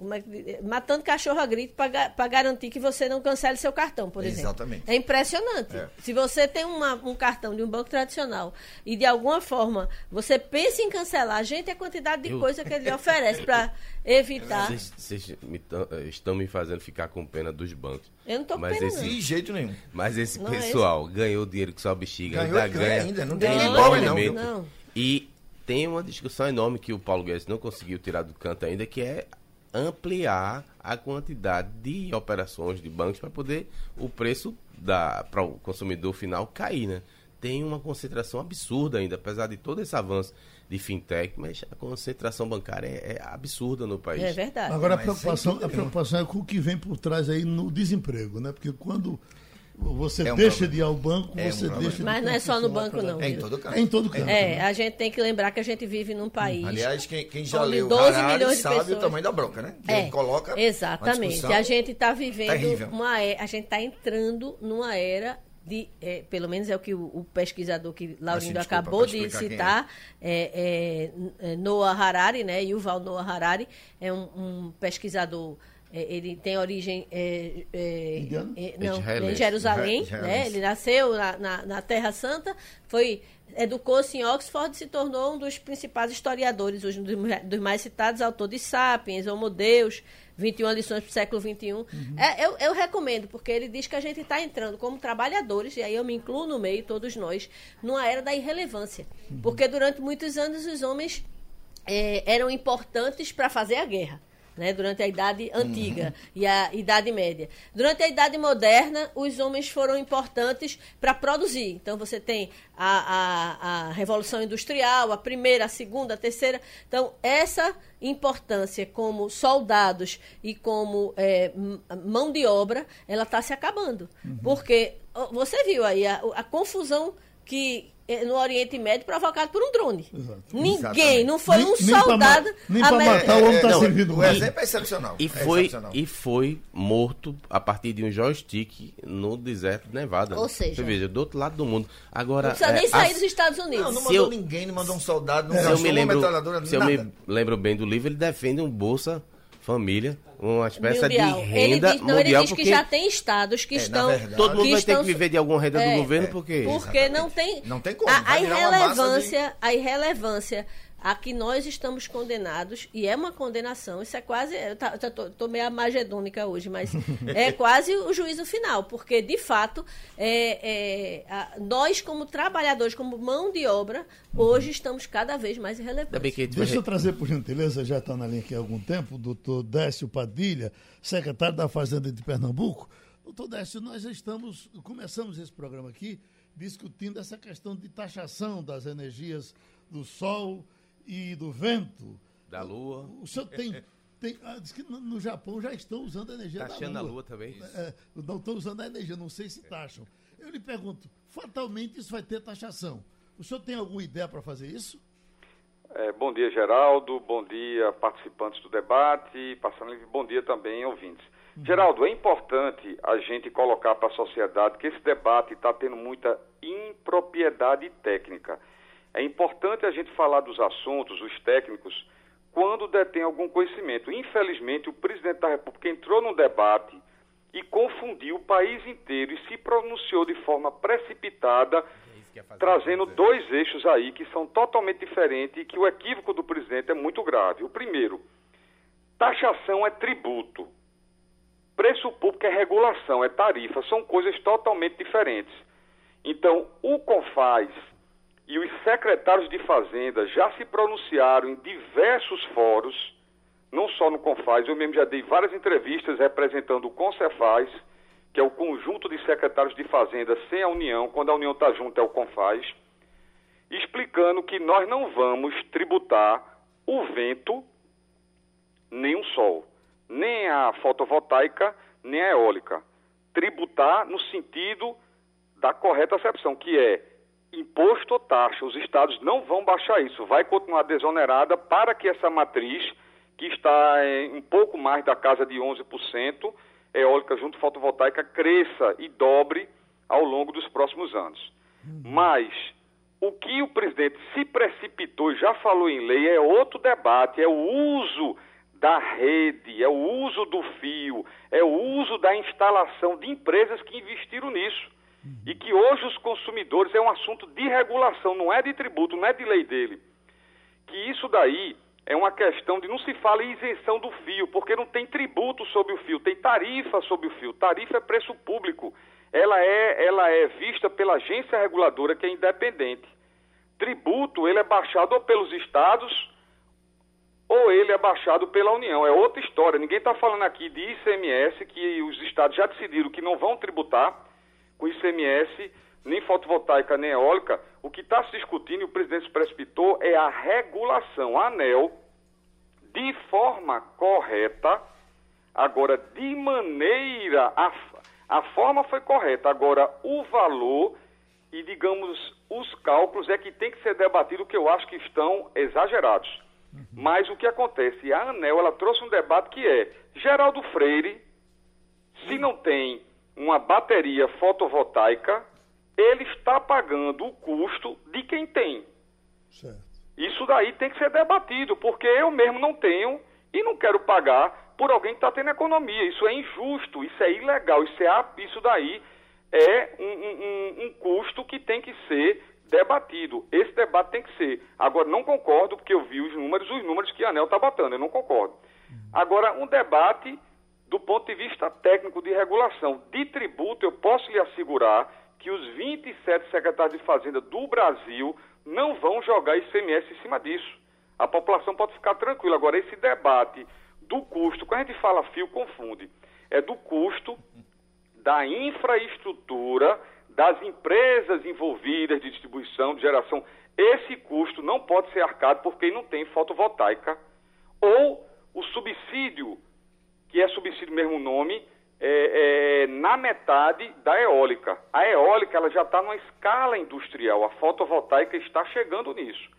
S5: é matando cachorro a grito para garantir que você não cancele seu cartão, por exemplo.
S3: Exatamente.
S5: É impressionante.
S3: É.
S5: Se você tem uma- um cartão de um banco tradicional e de alguma forma você pensa em cancelar, gente, a quantidade de
S4: Eu-
S5: coisa que ele oferece para evitar.
S4: Vocês, vocês me tão- estão me fazendo ficar com pena dos bancos.
S5: Eu não tô com
S4: mas
S5: pena,
S4: esse,
S5: não.
S3: De jeito nenhum.
S4: Mas esse
S5: Não é
S4: pessoal ganhou dinheiro que só bexiga,
S3: Ganhou
S4: ainda
S3: ganha ainda, não tem
S5: pobre,
S3: não.
S4: E tem uma discussão enorme que o Paulo Guedes não conseguiu tirar do canto ainda, que é ampliar a quantidade de operações de bancos para poder o preço para o consumidor final cair, né? Tem uma concentração absurda ainda, apesar de todo esse avanço de fintech, mas a concentração bancária é, é absurda no país.
S5: É verdade.
S2: Agora a preocupação, a preocupação é com o que vem por trás aí no desemprego, né? Porque quando Você
S3: É um
S2: deixa
S3: problema.
S2: de ir ao banco,
S3: É um
S2: você
S3: problema.
S2: deixa de
S5: Mas não é só no banco, não.
S3: É em todo canto.
S2: É em todo canto.
S5: É, a gente tem que lembrar que a gente vive num país.
S3: Aliás, quem, quem já leu
S5: 12
S3: Harari
S5: milhões de
S3: sabe
S5: pessoas-
S3: o tamanho da bronca, né? Que
S5: É,
S3: coloca
S5: exatamente. A gente está vivendo
S3: terrível.
S5: uma era, a gente está entrando numa era de, é, pelo menos é o que o, o pesquisador que Laurindo
S3: desculpa,
S5: acabou de
S3: quem
S5: citar, é, é, é, Noah Harari, né? Yuval Noah Harari é um, um pesquisador. É, ele tem origem é, é,
S2: Indiano?
S5: é, não, em Jerusalém,
S3: Isra-
S5: né? Ele nasceu na, na, na Terra Santa, foi educou-se em Oxford e se tornou um dos principais historiadores, hoje um dos, dos mais citados, autor de Sapiens, Homo Deus, 21 lições para o século XXI. É, eu, eu recomendo, porque ele diz que a gente está entrando como trabalhadores, e aí eu me incluo no meio, todos nós, numa era da irrelevância. Porque durante muitos anos os homens eh, eram importantes para fazer a guerra. Né, durante a Idade Antiga e a Idade Média. Durante a Idade Moderna, os homens foram importantes para produzir. Então, você tem a, a, a Revolução Industrial, a primeira, a segunda, a terceira. Então, essa importância como soldados e como m- mão de obra, ela está se acabando. Porque ó, você viu aí a, a confusão que eh, no Oriente Médio provocado por um drone.
S2: Exato.
S5: Ninguém,
S3: Exatamente.
S5: não foi
S2: Nem-
S5: um soldado
S2: ma- nem pra
S5: americano.
S2: matar o homem tá
S3: não,
S2: servindo
S3: O exemplo é excepcional.
S4: E
S3: é
S4: foi,
S3: excepcional.
S4: e foi morto a partir de um joystick no deserto de Nevada.
S5: Ou seja-
S4: Você veja, do outro lado do mundo. Agora,
S5: Não precisa
S4: é,
S5: nem sair
S4: as-
S5: dos Estados Unidos.
S3: Não, não mandou
S4: eu-
S3: ninguém, não mandou um soldado, não
S4: se eu me
S3: uma
S4: lembro,
S3: metralhadora,
S4: se eu
S3: nada.
S4: me lembro bem do livro, ele defende um Bolsa Família, uma espécie
S5: mundial.
S4: de
S5: ele
S4: renda
S5: diz, não,
S4: mundial,
S5: ele diz
S4: porque
S5: que já tem estados que
S3: É,
S5: estão.
S3: verdade-
S4: todo mundo vai
S5: estão
S4: ter que viver de alguma renda
S5: É,
S4: do governo, porque...
S5: Porque não tem.
S3: Não tem como,
S5: A, a irrelevância, a irrelevância a que nós estamos condenados, e é uma condenação, isso é quase. Eu tô meio amagedônica hoje, mas é quase o juízo final, porque, de fato, é, é, a- nós, como trabalhadores, como mão de obra, hoje estamos cada vez mais irrelevantes.
S4: gente
S2: Deixa eu trazer, por gentileza, já está na linha aqui há algum tempo, o doutor Décio Padilha, secretário da Fazenda de Pernambuco. Doutor Décio, nós já estamos, começamos esse programa aqui discutindo essa questão de taxação das energias do sol e do vento.
S4: Da Lua.
S2: O senhor tem. tem ah, diz que no, no Japão já estão usando a energia
S4: Taxando
S2: da
S4: a
S2: lua.
S4: Lua também.
S2: É, não estão usando a energia, não sei se taxam. Eu lhe pergunto, fatalmente isso vai ter taxação. O senhor tem alguma ideia para fazer isso?
S8: É, bom dia, Geraldo. Bom dia, participantes do debate. Passando, bom dia também, ouvintes. Geraldo, é importante a gente colocar para a sociedade que esse debate está tendo muita impropriedade técnica. É importante a gente falar dos assuntos, os técnicos, quando detém algum conhecimento. Infelizmente, o presidente da República entrou num debate e confundiu o país inteiro e se pronunciou de forma precipitada trazendo dois eixos aí que são totalmente diferentes e que o equívoco do presidente é muito grave. O primeiro, taxação é tributo. Preço público é regulação, é tarifa, são coisas totalmente diferentes. Então, o CONFAS e os secretários de Fazenda já se pronunciaram em diversos fóruns, não só no CONFAS, eu mesmo já dei várias entrevistas representando o CONCEFAS, que é o conjunto de secretários de Fazenda sem a União, quando a União está junto é o CONFAS, explicando que nós não vamos tributar o vento nem o sol, nem a fotovoltaica, nem a eólica. Tributar no sentido da correta acepção, que é imposto ou taxa. Os estados não vão baixar isso, vai continuar desonerada para que essa matriz, que está em um pouco mais da casa de 11%, eólica junto fotovoltaica, cresça e dobre ao longo dos próximos anos. Mas o que o presidente se precipitou e já falou em lei é outro debate, é o uso da rede, é o uso do fio, é o uso da instalação de empresas que investiram nisso. E que hoje os consumidores é um assunto de regulação, não é de tributo, não é de lei dele. Que isso daí é uma questão de não se fala em isenção do fio, porque não tem tributo sobre o fio, tem tarifa sobre o fio. Tarifa é preço público. Ela é, ela é vista pela agência reguladora que é independente. Tributo, ele é baixado ou pelos estados ou ele é baixado pela União. É outra história. Ninguém está falando aqui de ICMS, que os estados já decidiram que não vão tributar com ICMS, nem fotovoltaica, nem eólica. O que está se discutindo, e o presidente se precipitou, é a regulação, a ANEL, de forma correta, agora de maneira a, A forma foi correta. Agora, o valor e, digamos, os cálculos é que tem que ser debatido, que eu acho que estão exagerados. Uhum. Mas o que acontece? A ANEL ela trouxe um debate que é Geraldo Freire, se não tem uma bateria fotovoltaica, ele está pagando o custo de quem tem. Certo. Isso daí tem que ser debatido, porque eu mesmo não tenho e não quero pagar por alguém que está tendo economia. Isso é injusto, isso é ilegal, isso, é, isso daí é um, um, um custo que tem que ser debatido. Esse debate tem que ser. Agora, não concordo, porque eu vi os números, os números que a ANEL está botando, eu não concordo. Agora, um debate do ponto de vista técnico de regulação de tributo, eu posso lhe assegurar que os 27 secretários de Fazenda do Brasil não vão jogar ICMS em cima disso. A população pode ficar tranquila. Agora, esse debate do custo, quando a gente fala fio, confunde. É do custo da infraestrutura das empresas envolvidas de distribuição, de geração. Esse custo não pode ser arcado por quem não tem fotovoltaica. Ou o subsídio, que é subsídio mesmo nome, é, é, na metade da eólica. A eólica ela já está numa escala industrial, a fotovoltaica está chegando nisso.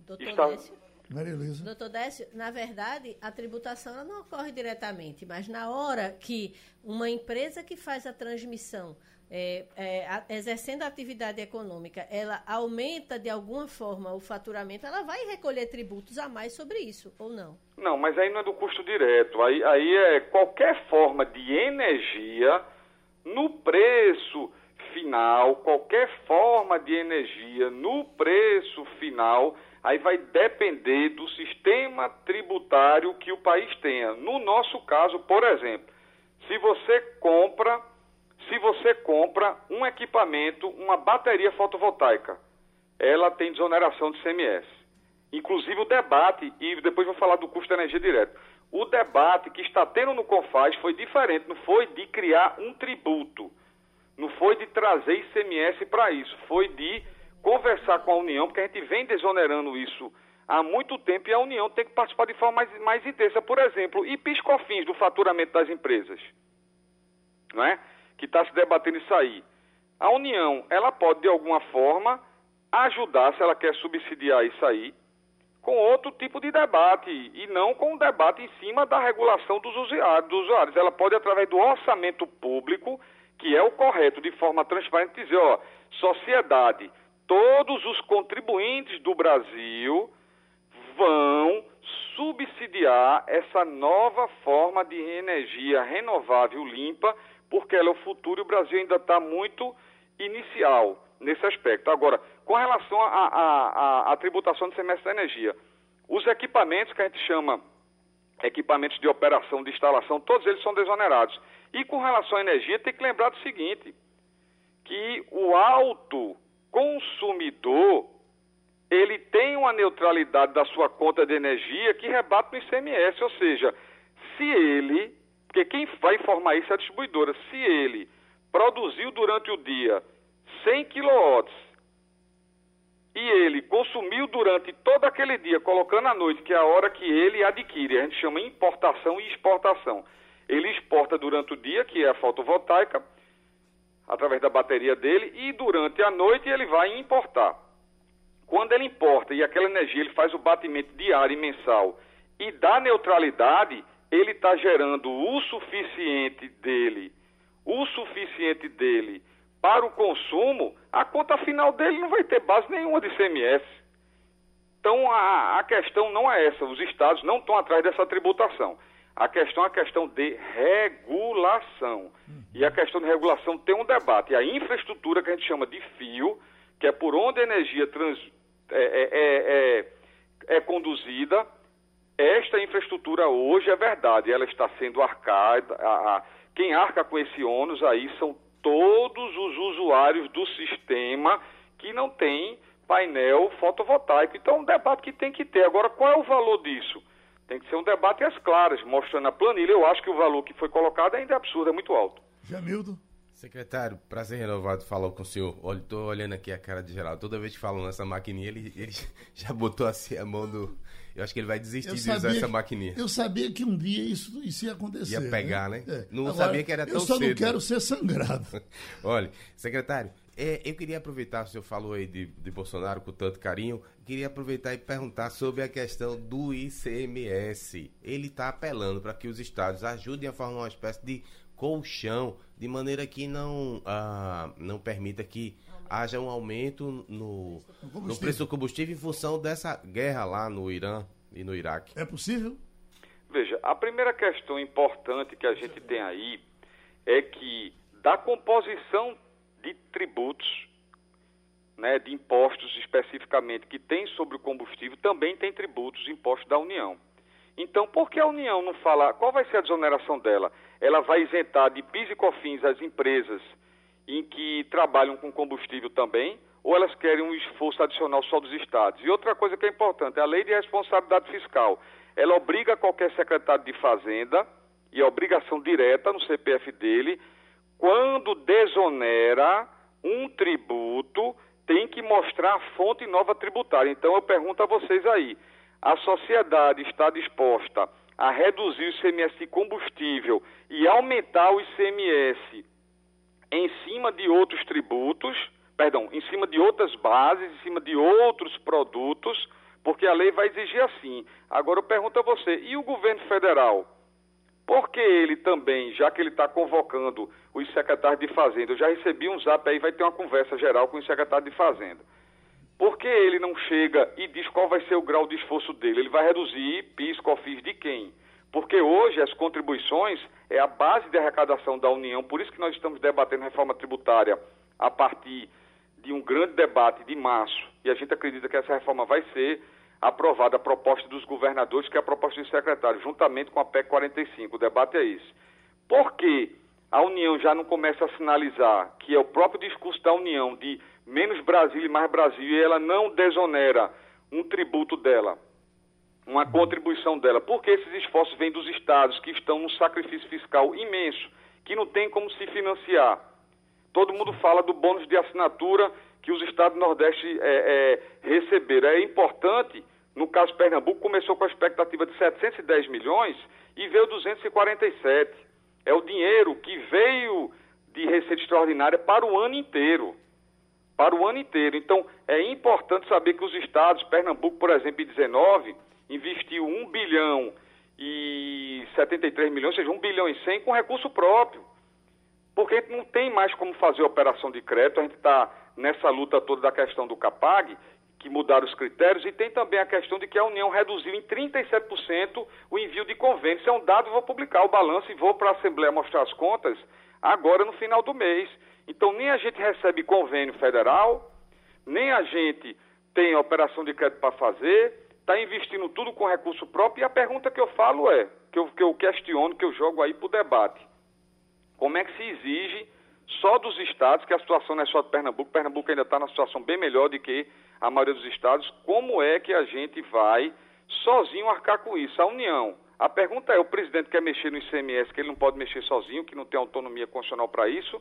S5: Doutor está... Décio, Maria Luísa. Doutor Décio, na verdade, a tributação não ocorre diretamente, mas na hora que uma empresa que faz a transmissão é, é, a, exercendo a atividade econômica, ela aumenta de alguma forma o faturamento, ela vai recolher tributos a mais sobre isso, ou não?
S8: Não, mas aí não é do custo direto. Aí, aí é qualquer forma de energia no preço final, qualquer forma de energia no preço final, aí vai depender do sistema tributário que o país tenha. No nosso caso, por exemplo, se você compra se você compra um equipamento, uma bateria fotovoltaica, ela tem desoneração de CMS. Inclusive o debate, e depois vou falar do custo da energia direto, o debate que está tendo no CONFAS foi diferente, não foi de criar um tributo, não foi de trazer ICMS para isso, foi de conversar com a União, porque a gente vem desonerando isso há muito tempo e a União tem que participar de forma mais, mais intensa. Por exemplo, e piscofins do faturamento das empresas? Não é? Que está se debatendo isso aí. A União, ela pode, de alguma forma, ajudar, se ela quer subsidiar isso aí, com outro tipo de debate, e não com um debate em cima da regulação dos usuários. Ela pode, através do orçamento público, que é o correto, de forma transparente, dizer, ó, sociedade, todos os contribuintes do Brasil vão subsidiar essa nova forma de energia renovável limpa porque ela é o futuro e o Brasil ainda está muito inicial nesse aspecto. Agora, com relação à tributação de semestre da energia, os equipamentos que a gente chama equipamentos de operação, de instalação, todos eles são desonerados. E com relação à energia, tem que lembrar do seguinte, que o alto consumidor, ele tem uma neutralidade da sua conta de energia que rebate no ICMS, ou seja, se ele porque quem vai informar isso é a distribuidora. Se ele produziu durante o dia 100 kW e ele consumiu durante todo aquele dia, colocando à noite, que é a hora que ele adquire, a gente chama importação e exportação. Ele exporta durante o dia, que é a fotovoltaica, através da bateria dele, e durante a noite ele vai importar. Quando ele importa e aquela energia ele faz o batimento diário e mensal e dá neutralidade, ele está gerando o suficiente dele, o suficiente dele para o consumo, a conta final dele não vai ter base nenhuma de CMS. Então a, a questão não é essa, os estados não estão atrás dessa tributação. A questão é a questão de regulação. E a questão de regulação tem um debate. E a infraestrutura que a gente chama de fio, que é por onde a energia trans, é, é, é, é, é conduzida, esta infraestrutura hoje é verdade, ela está sendo arcada. A, a, quem arca com esse ônus aí são todos os usuários do sistema que não tem painel fotovoltaico. Então, é um debate que tem que ter. Agora, qual é o valor disso? Tem que ser um debate às claras, mostrando a planilha. Eu acho que o valor que foi colocado ainda é absurdo, é muito alto.
S2: Jamildo?
S4: Secretário, prazer renovado falar com o senhor. Olha, tô olhando aqui a cara de Geraldo. Toda vez que falam nessa maquininha, ele, ele já botou assim a mão do. Eu acho que ele vai desistir
S2: Eu
S4: de usar essa maquininha.
S2: eu sabia que um dia isso, isso ia acontecer.
S4: Ia pegar, né?
S2: É.
S4: Não sabia que era
S2: Eu
S4: tão
S2: só não
S4: cedo.
S2: quero ser sangrado.
S4: Olha, secretário, é, eu queria aproveitar, o senhor falou aí de, de Bolsonaro com tanto carinho, queria aproveitar e perguntar sobre a questão do ICMS. Ele está apelando para que os estados ajudem a formar uma espécie de colchão, de maneira que não, ah, não permita que haja um aumento no, no preço do combustível em função dessa guerra lá no Irã e no Iraque.
S2: É possível?
S8: Veja, a primeira questão importante que a gente tem aí é que da composição de tributos, né, de impostos especificamente que tem sobre o combustível, também tem tributos, impostos da União. Então, por que a União não fala qual vai ser a desoneração dela? Ela vai isentar de PIS e COFINS as empresas em que trabalham com combustível também, ou elas querem um esforço adicional só dos estados? E outra coisa que é importante, a lei de responsabilidade fiscal, ela obriga qualquer secretário de Fazenda, e é obrigação direta no CPF dele, quando desonera um tributo, tem que mostrar a fonte nova tributária. Então eu pergunto a vocês aí, a sociedade está disposta a reduzir o ICMS de combustível e aumentar o ICMS em cima de outros tributos, perdão, em cima de outras bases, em cima de outros produtos, porque a lei vai exigir assim. Agora eu pergunto a você, e o governo federal? Por que ele também, já que ele está convocando os secretários de Fazenda, eu já recebi um zap aí, vai ter uma conversa geral com os secretários de Fazenda. Por que ele não chega e diz qual vai ser o grau de esforço dele? Ele vai reduzir PIS, COFINS de quem? Porque hoje as contribuições é a base de arrecadação da União, por isso que nós estamos debatendo reforma tributária a partir de um grande debate de março, e a gente acredita que essa reforma vai ser aprovada a proposta dos governadores, que é a proposta dos secretários, juntamente com a PEC 45. O debate é esse. Por que a União já não começa a sinalizar que é o próprio discurso da União de menos Brasil e mais Brasil, e ela não desonera um tributo dela, uma contribuição dela? Porque esses esforços vêm dos estados que estão num sacrifício fiscal imenso, que não tem como se financiar. Todo mundo fala do bônus de assinatura que os estados do Nordeste é, é, receberam. É importante, no caso Pernambuco, começou com a expectativa de 710 milhões e veio 247. É o dinheiro que veio de receita extraordinária para o ano inteiro. Para o ano inteiro. Então, é importante saber que os estados, Pernambuco, por exemplo, em 19, investiu 1 bilhão e 73 milhões, ou seja, 1 bilhão e 100 com recurso próprio. Porque a gente não tem mais como fazer operação de crédito, a gente está nessa luta toda da questão do CAPAG, que mudaram os critérios, e tem também a questão de que a União reduziu em 37% o envio de convênios. Isso é um dado, vou publicar o balanço e vou para a Assembleia mostrar as contas agora no final do mês. Então, nem a gente recebe convênio federal, nem a gente tem operação de crédito para fazer, está investindo tudo com recurso próprio, e a pergunta que eu falo é, que eu, que eu questiono, que eu jogo aí para o debate, como é que se exige só dos estados, que a situação não é só de Pernambuco, Pernambuco ainda está numa situação bem melhor do que a maioria dos estados, como é que a gente vai sozinho arcar com isso? A União. A pergunta é, o presidente quer mexer no ICMS, que ele não pode mexer sozinho, que não tem autonomia constitucional para isso,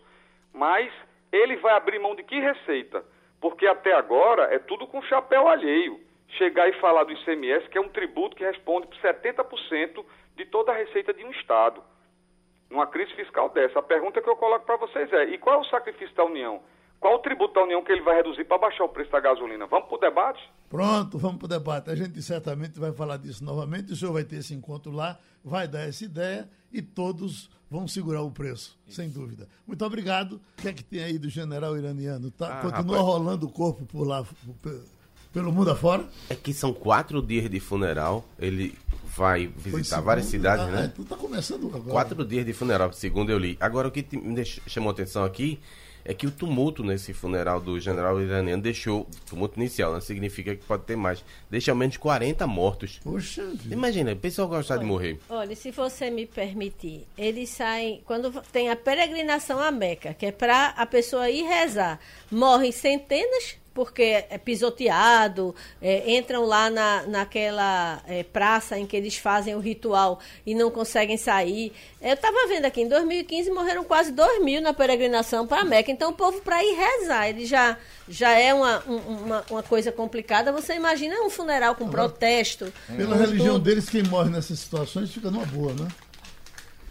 S8: mas ele vai abrir mão de que receita? Porque até agora é tudo com chapéu alheio. Chegar e falar do ICMS, que é um tributo que responde por 70% de toda a receita de um estado numa crise fiscal dessa. A pergunta que eu coloco para vocês é: e qual é o sacrifício da União? Qual o tributo da União que ele vai reduzir para baixar o preço da gasolina? Vamos para o debate?
S2: Pronto, vamos para o debate. A gente certamente vai falar disso novamente. O senhor vai ter esse encontro lá, vai dar essa ideia e todos vão segurar o preço, Isso. sem dúvida. Muito obrigado. O que é que tem aí do general iraniano? Tá, ah, continua rapaz. rolando o corpo por lá, pelo mundo afora?
S4: É que são quatro dias de funeral. Ele vai visitar várias cidades,
S2: ah,
S4: né?
S2: É, tu tá começando agora.
S4: Quatro dias de funeral, segundo eu li. Agora, o que me chamou atenção aqui é que o tumulto nesse funeral do general iraniano deixou, tumulto inicial, né? significa que pode ter mais, deixa ao menos 40 mortos.
S2: Poxa vida.
S4: Imagina, o pessoal gostar
S5: olha,
S4: de morrer.
S5: Olha, se você me permitir, eles saem, quando tem a peregrinação à Meca, que é para a pessoa ir rezar, morrem centenas porque é pisoteado, é, entram lá na, naquela é, praça em que eles fazem o ritual e não conseguem sair. Eu estava vendo aqui, em 2015 morreram quase 2 mil na peregrinação para a Meca. Então o povo para ir rezar, ele já, já é uma, um- uma, uma coisa complicada. Você imagina um funeral com protesto.
S2: Pela
S5: com
S2: religião
S5: tudo.
S2: deles, quem morre nessas situações fica numa boa, né?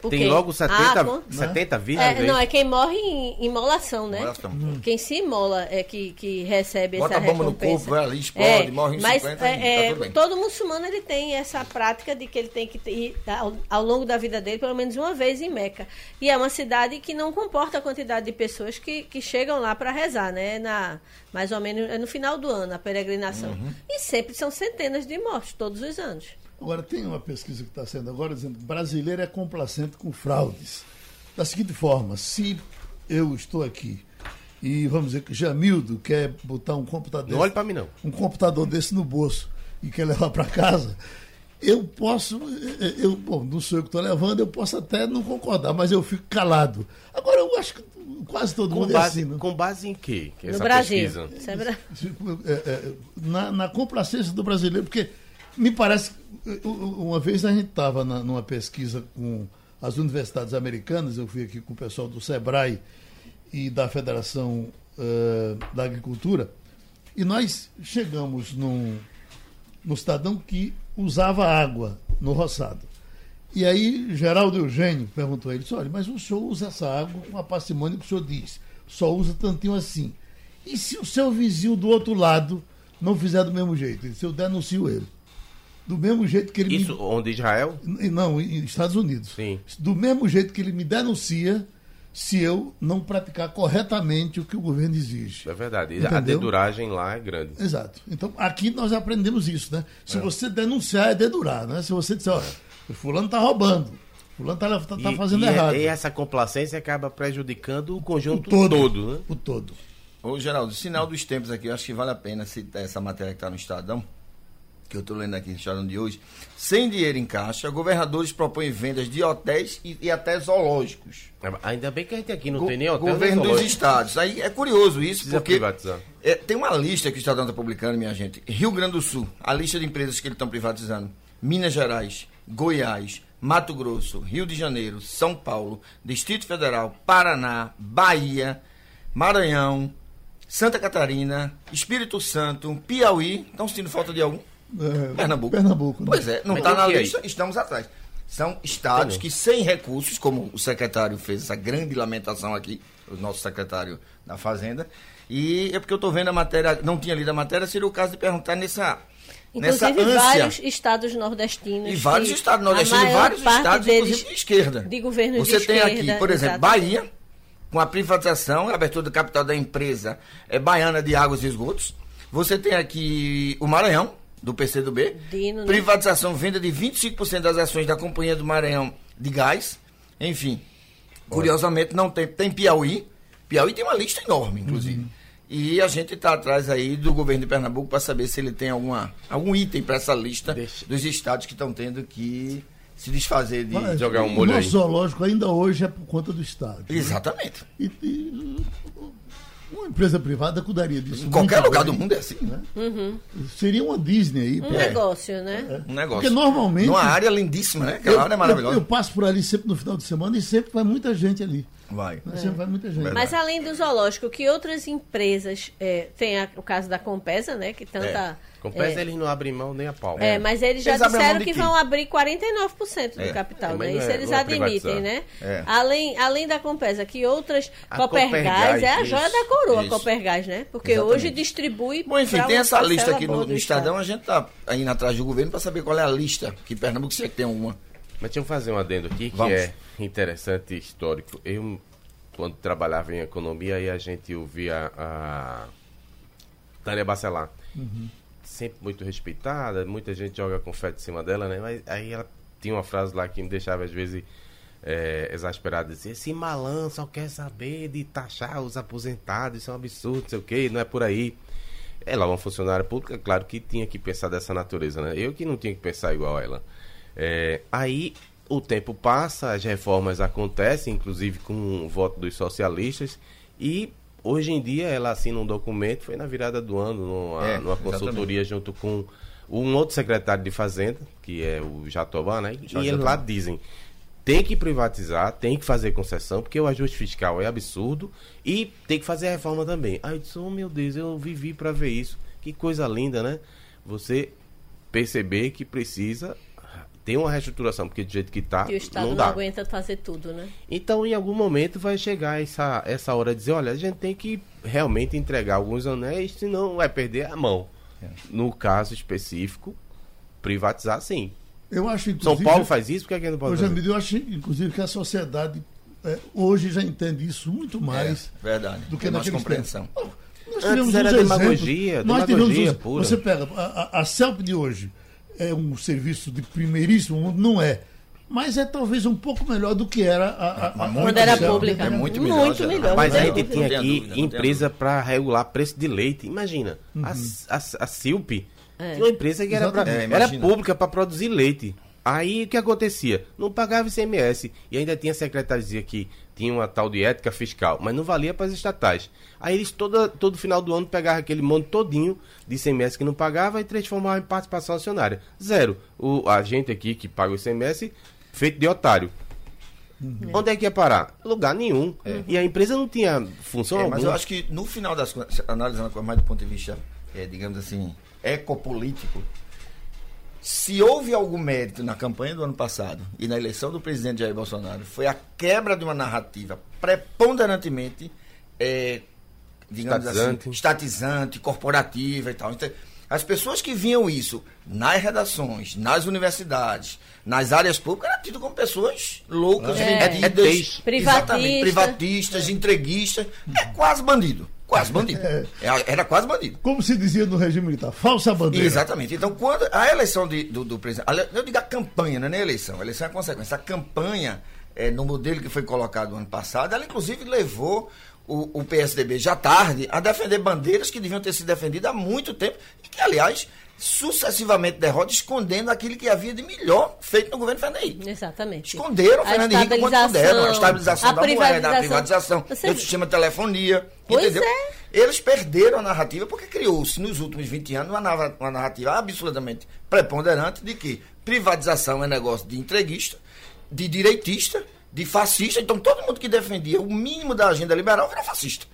S5: O
S4: Tem
S5: quê?
S4: logo 70,
S5: Ah, com-
S4: 70 virgens
S5: É,
S4: aí?
S5: não, é quem morre em imolação, né?
S3: Imolação.
S5: Quem se imola é que, que recebe
S3: Bota
S5: essa
S3: a bomba no
S5: recompensa.
S3: corpo, vai ali, explode, morre em
S5: mas
S3: 50
S5: é,
S3: e tá
S5: é,
S3: tudo bem.
S5: todo muçulmano ele tem essa prática de que ele tem que ter, ir ao, ao longo da vida dele pelo menos uma vez em Meca. E é uma cidade que não comporta a quantidade de pessoas que, que chegam lá para rezar, né? Na, mais ou menos é no final do ano, a peregrinação.
S3: Uhum.
S5: E sempre são centenas de mortes, todos os anos.
S2: Agora, tem uma pesquisa que está sendo agora dizendo que brasileiro é complacente com fraudes. Da seguinte forma, se eu estou aqui e vamos dizer que Jamildo quer botar um computador,
S4: Não olhe pra mim, não.
S2: um computador desse no bolso e quer levar para casa, eu posso, eh, eu, bom, não sou eu que estou levando, eu posso até não concordar, mas eu fico calado. Agora, eu acho que quase todo
S4: Com
S2: mundo é
S4: base,
S2: assim, né?
S4: com base em quê? Que
S5: No
S4: essa
S5: Brasil. é
S2: É, é, na, na complacência do brasileiro, porque me parece. uh, uh, Uma vez a gente estava numa pesquisa com as universidades americanas, eu fui aqui com o pessoal do SEBRAE e da Federação eh, da Agricultura, e nós chegamos num, num cidadão que usava água no roçado. E aí, Geraldo Eugênio perguntou a ele: olha, mas o senhor usa essa água com a parcimônia que o senhor diz, só usa tantinho assim. E se o seu vizinho do outro lado não fizer do mesmo jeito? Ele disse, eu denuncio ele. Do mesmo jeito que ele
S4: Isso
S2: me.
S4: onde Israel?
S2: Não, em Estados Unidos.
S4: Sim.
S2: Do mesmo jeito que ele me denuncia se eu não praticar corretamente o que o governo exige.
S4: É verdade. A
S2: Entendeu?
S4: deduragem lá é grande.
S2: Exato. Então, aqui nós aprendemos isso, né? Se você denunciar, é dedurar, né? Se você disser, olha, o fulano está roubando, o fulano está tá, tá
S4: E-
S2: fazendo
S4: e, é-
S2: errado.
S4: E essa complacência acaba prejudicando o
S2: o
S4: conjunto
S2: todo,
S4: todo, né?
S2: O todo.
S3: Ô, Geraldo, sinal dos tempos aqui, eu acho que vale a pena citar essa matéria que está no Estadão, que eu estou lendo aqui no Estadão de hoje. Sem dinheiro em caixa, governadores propõem vendas de hotéis e, e até zoológicos.
S4: Ainda bem que a gente aqui não
S3: Go-
S4: tem nem hotel nem
S3: Governo dos
S4: zoológico.
S3: estados. Aí é curioso isso,
S4: Precisa
S3: porque é, tem uma lista que o Estadão está publicando, minha gente. Rio Grande do Sul, a lista de empresas que eles estão privatizando. Minas Gerais, Goiás, Mato Grosso, Rio de Janeiro, São Paulo, Distrito Federal, Paraná, Bahia, Maranhão, Santa Catarina, Espírito Santo, Piauí. Estão sentindo falta de algum?
S2: É,
S3: Pernambuco.
S2: Pernambuco. né?
S3: Pois é, não está
S4: tem
S3: na
S4: aí.
S3: lista, estamos atrás. São estados
S4: Tem
S3: que, sem recursos, como o secretário fez essa grande lamentação aqui, o nosso secretário da Fazenda, e é porque eu estou vendo a matéria, não tinha lido a matéria, seria o caso de perguntar nessa, nessa
S5: Inclusive
S3: ânsia.
S5: vários estados nordestinos.
S3: E vários estados nordestinos, e vários estados,
S5: deles
S3: inclusive de esquerda.
S5: de governos
S3: Você
S5: de
S3: tem
S5: esquerda,
S3: aqui, por exemplo,
S5: exatamente.
S3: Bahia, com a privatização, a abertura do capital da empresa é baiana de águas e esgotos. Você tem aqui o Maranhão, do PCdoB.
S5: Dino, né?
S3: Privatização, venda de 25% das ações da Companhia do Maranhão de Gás. Enfim, curiosamente não tem. Tem Piauí. Piauí tem uma lista enorme, inclusive. E a gente está atrás aí do governo de Pernambuco para saber se ele tem alguma, algum item para essa lista
S4: Deixa.
S3: dos estados que estão tendo que se desfazer de.
S2: Mas
S4: jogar um
S2: o
S4: molho aí.
S2: zoológico ainda hoje é por conta do Estado. né?
S3: Exatamente.
S2: E, e, uma empresa privada cuidaria disso.
S3: Em qualquer lugar
S2: bem,
S3: do mundo é assim.
S2: né? Seria uma Disney aí.
S5: Um
S2: pô.
S5: negócio, né?
S3: Um negócio.
S2: Porque normalmente.
S3: Numa área lindíssima, né? Aquela
S2: eu,
S3: área é
S2: eu,
S3: maravilhosa.
S2: eu passo por ali sempre no final de semana e sempre vai muita gente ali.
S3: Vai.
S2: né? Sempre vai muita gente.
S3: Verdade.
S5: Mas além do zoológico, que outras empresas é, tem a- o caso da Compesa, né? Que tanta.
S4: Com pés
S5: é,
S4: eles não abrem mão nem a pau.
S5: É, mas eles já
S3: Eles
S5: disseram que
S3: quê?
S5: vão abrir 49% do
S3: É.
S5: capital,
S4: É, mas
S5: né? Isso
S4: é-
S5: eles admitem, né?
S3: É.
S5: Além, além da Compesa, que outras
S4: A
S5: Copergás
S4: Copergás,
S5: é a joia
S4: isso,
S5: da coroa,
S3: isso.
S5: Copergás, né? Porque
S3: Exatamente.
S5: hoje distribui.
S3: Bom, enfim, tem essa lista aqui no, no Estadão, a gente tá indo atrás do governo para saber qual é a lista. Que Pernambuco sei que tem uma.
S4: Mas deixa eu fazer um adendo aqui que
S3: Vamos.
S4: é interessante e histórico. Eu, quando trabalhava em economia, aí a gente ouvia a Tânia Bacelar. Sempre muito respeitada, muita gente joga confete em cima dela, né? Mas aí ela tinha uma frase lá que me deixava às vezes é, exasperado. Dizia, esse malandro só quer saber de taxar os aposentados, isso é um absurdo, não sei o quê, não é por aí. Ela é uma funcionária pública, claro que tinha que pensar dessa natureza, né? Eu que não tinha que pensar igual a ela. É, aí o tempo passa, as reformas acontecem, inclusive com o voto dos socialistas, e Hoje em dia ela assina um documento, foi na virada do ano, numa,
S3: É,
S4: numa consultoria junto com um outro secretário de Fazenda, que é o Jatobá, né? E eles lá dizem, tem que privatizar, tem que fazer concessão, porque o ajuste fiscal é absurdo e tem que fazer a reforma também. Aí eu disse, oh meu Deus, eu vivi para ver isso. Que coisa linda, né? Você perceber que precisa ter uma reestruturação, porque do jeito que tá,
S5: Que o Estado
S4: não
S5: não, aguenta fazer tudo, né?
S4: Então, em algum momento vai chegar essa, essa hora de dizer, olha, a gente tem que realmente entregar alguns anéis, senão vai perder a mão.
S3: É.
S4: No caso específico, privatizar sim.
S2: Eu acho,
S4: São Paulo faz isso, por que, é que não pode
S2: Ô,
S4: fazer?
S2: Eu acho, inclusive, que a sociedade é, hoje já entende isso muito mais
S3: É, verdade.
S2: do que
S3: Tem
S2: naquele
S3: compreensão.
S2: tempo. Nós
S4: Antes
S2: tivemos
S4: era
S2: uns
S4: demagogia,
S2: exemplos. Nós tivemos
S4: demagogia
S2: uns-
S4: pura.
S2: Você pega, a, a, a CELP de hoje é um serviço de primeiríssimo mundo? Não é. Mas é talvez um pouco melhor do que era a, a, a
S3: Muito
S5: Quando era pública.
S3: é muito
S5: Muito
S3: melhor, já.
S5: melhor.
S4: Mas a
S5: tem
S4: gente tinha aqui
S3: dúvida,
S4: empresa para regular preço de leite. Imagina, a, a, a Silp
S5: É.
S4: tinha uma empresa que era, pra-.
S3: É,
S4: era pública para produzir leite. Aí o que acontecia? Não pagava ICMS e ainda tinha secretário dizia que tinha uma tal de ética fiscal, mas não valia para as estatais. Aí eles toda, todo final do ano pegavam aquele monte todinho de ICMS que não pagava e transformavam em participação acionária. Zero. O, a gente aqui que paga o ICMS, feito de otário. Onde é que ia parar? Lugar nenhum. E a empresa não tinha função
S3: É,
S4: alguma.
S3: mas eu acho que no final das contas, analisando a coisa mais do ponto de vista, é, digamos assim, ecopolítico, se houve algum mérito na campanha do ano passado e na eleição do presidente Jair Bolsonaro, foi a quebra de uma narrativa preponderantemente, é, digamos
S4: Estatizante.
S3: assim, estatizante, corporativa e tal. Então, as pessoas que viam isso nas redações, nas universidades, nas áreas públicas, eram tidas como pessoas loucas,
S5: É.
S3: vendidas,
S5: Privatista.
S3: privatistas, entreguistas, é quase bandido. Quase bandido. É, Era quase bandido.
S2: Como se dizia no regime militar, falsa bandeira.
S3: Exatamente. Então, quando a eleição de- do, do presidente. Eu digo a campanha, não é nem a eleição. A eleição é a consequência. A campanha, eh, no modelo que foi colocado no ano passado, ela inclusive levou o, o PSDB já tarde a defender bandeiras que deviam ter sido defendidas há muito tempo e que, aliás, sucessivamente derrota, escondendo aquilo que havia de melhor feito no governo Fernando Henrique.
S5: Exatamente.
S3: Esconderam o Fernando Henrique quanto puderam. A estabilização
S5: a
S3: da moeda, a
S5: privatização. Você-
S3: do sistema de telefonia.
S5: Pois
S3: entendeu?
S5: é.
S3: Eles perderam a narrativa porque criou-se nos últimos 20 anos uma, narra- uma narrativa absolutamente preponderante de que privatização é negócio de entreguista, de direitista, de fascista. Então todo mundo que defendia o mínimo da agenda liberal era fascista.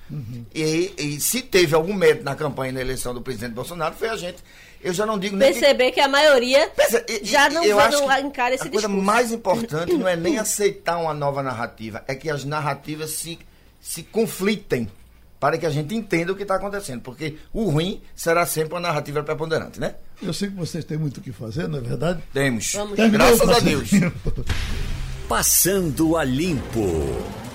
S3: E, e se teve algum mérito na campanha e na eleição do presidente Bolsonaro, foi a gente. Eu já não digo nem que
S5: Perceber que a maioria
S3: Pensa, e-
S5: já não,
S3: eu acho
S5: não
S3: que
S5: encara esse
S3: A coisa
S5: discurso.
S3: mais importante não é nem aceitar uma nova narrativa, é que as narrativas se, se conflitem para que a gente entenda o que está acontecendo. Porque o ruim será sempre uma narrativa preponderante, né?
S2: Eu sei que vocês têm muito o que fazer, não é verdade?
S3: Temos.
S5: Vamos.
S3: Graças a Deus.
S1: Passando a Limpo.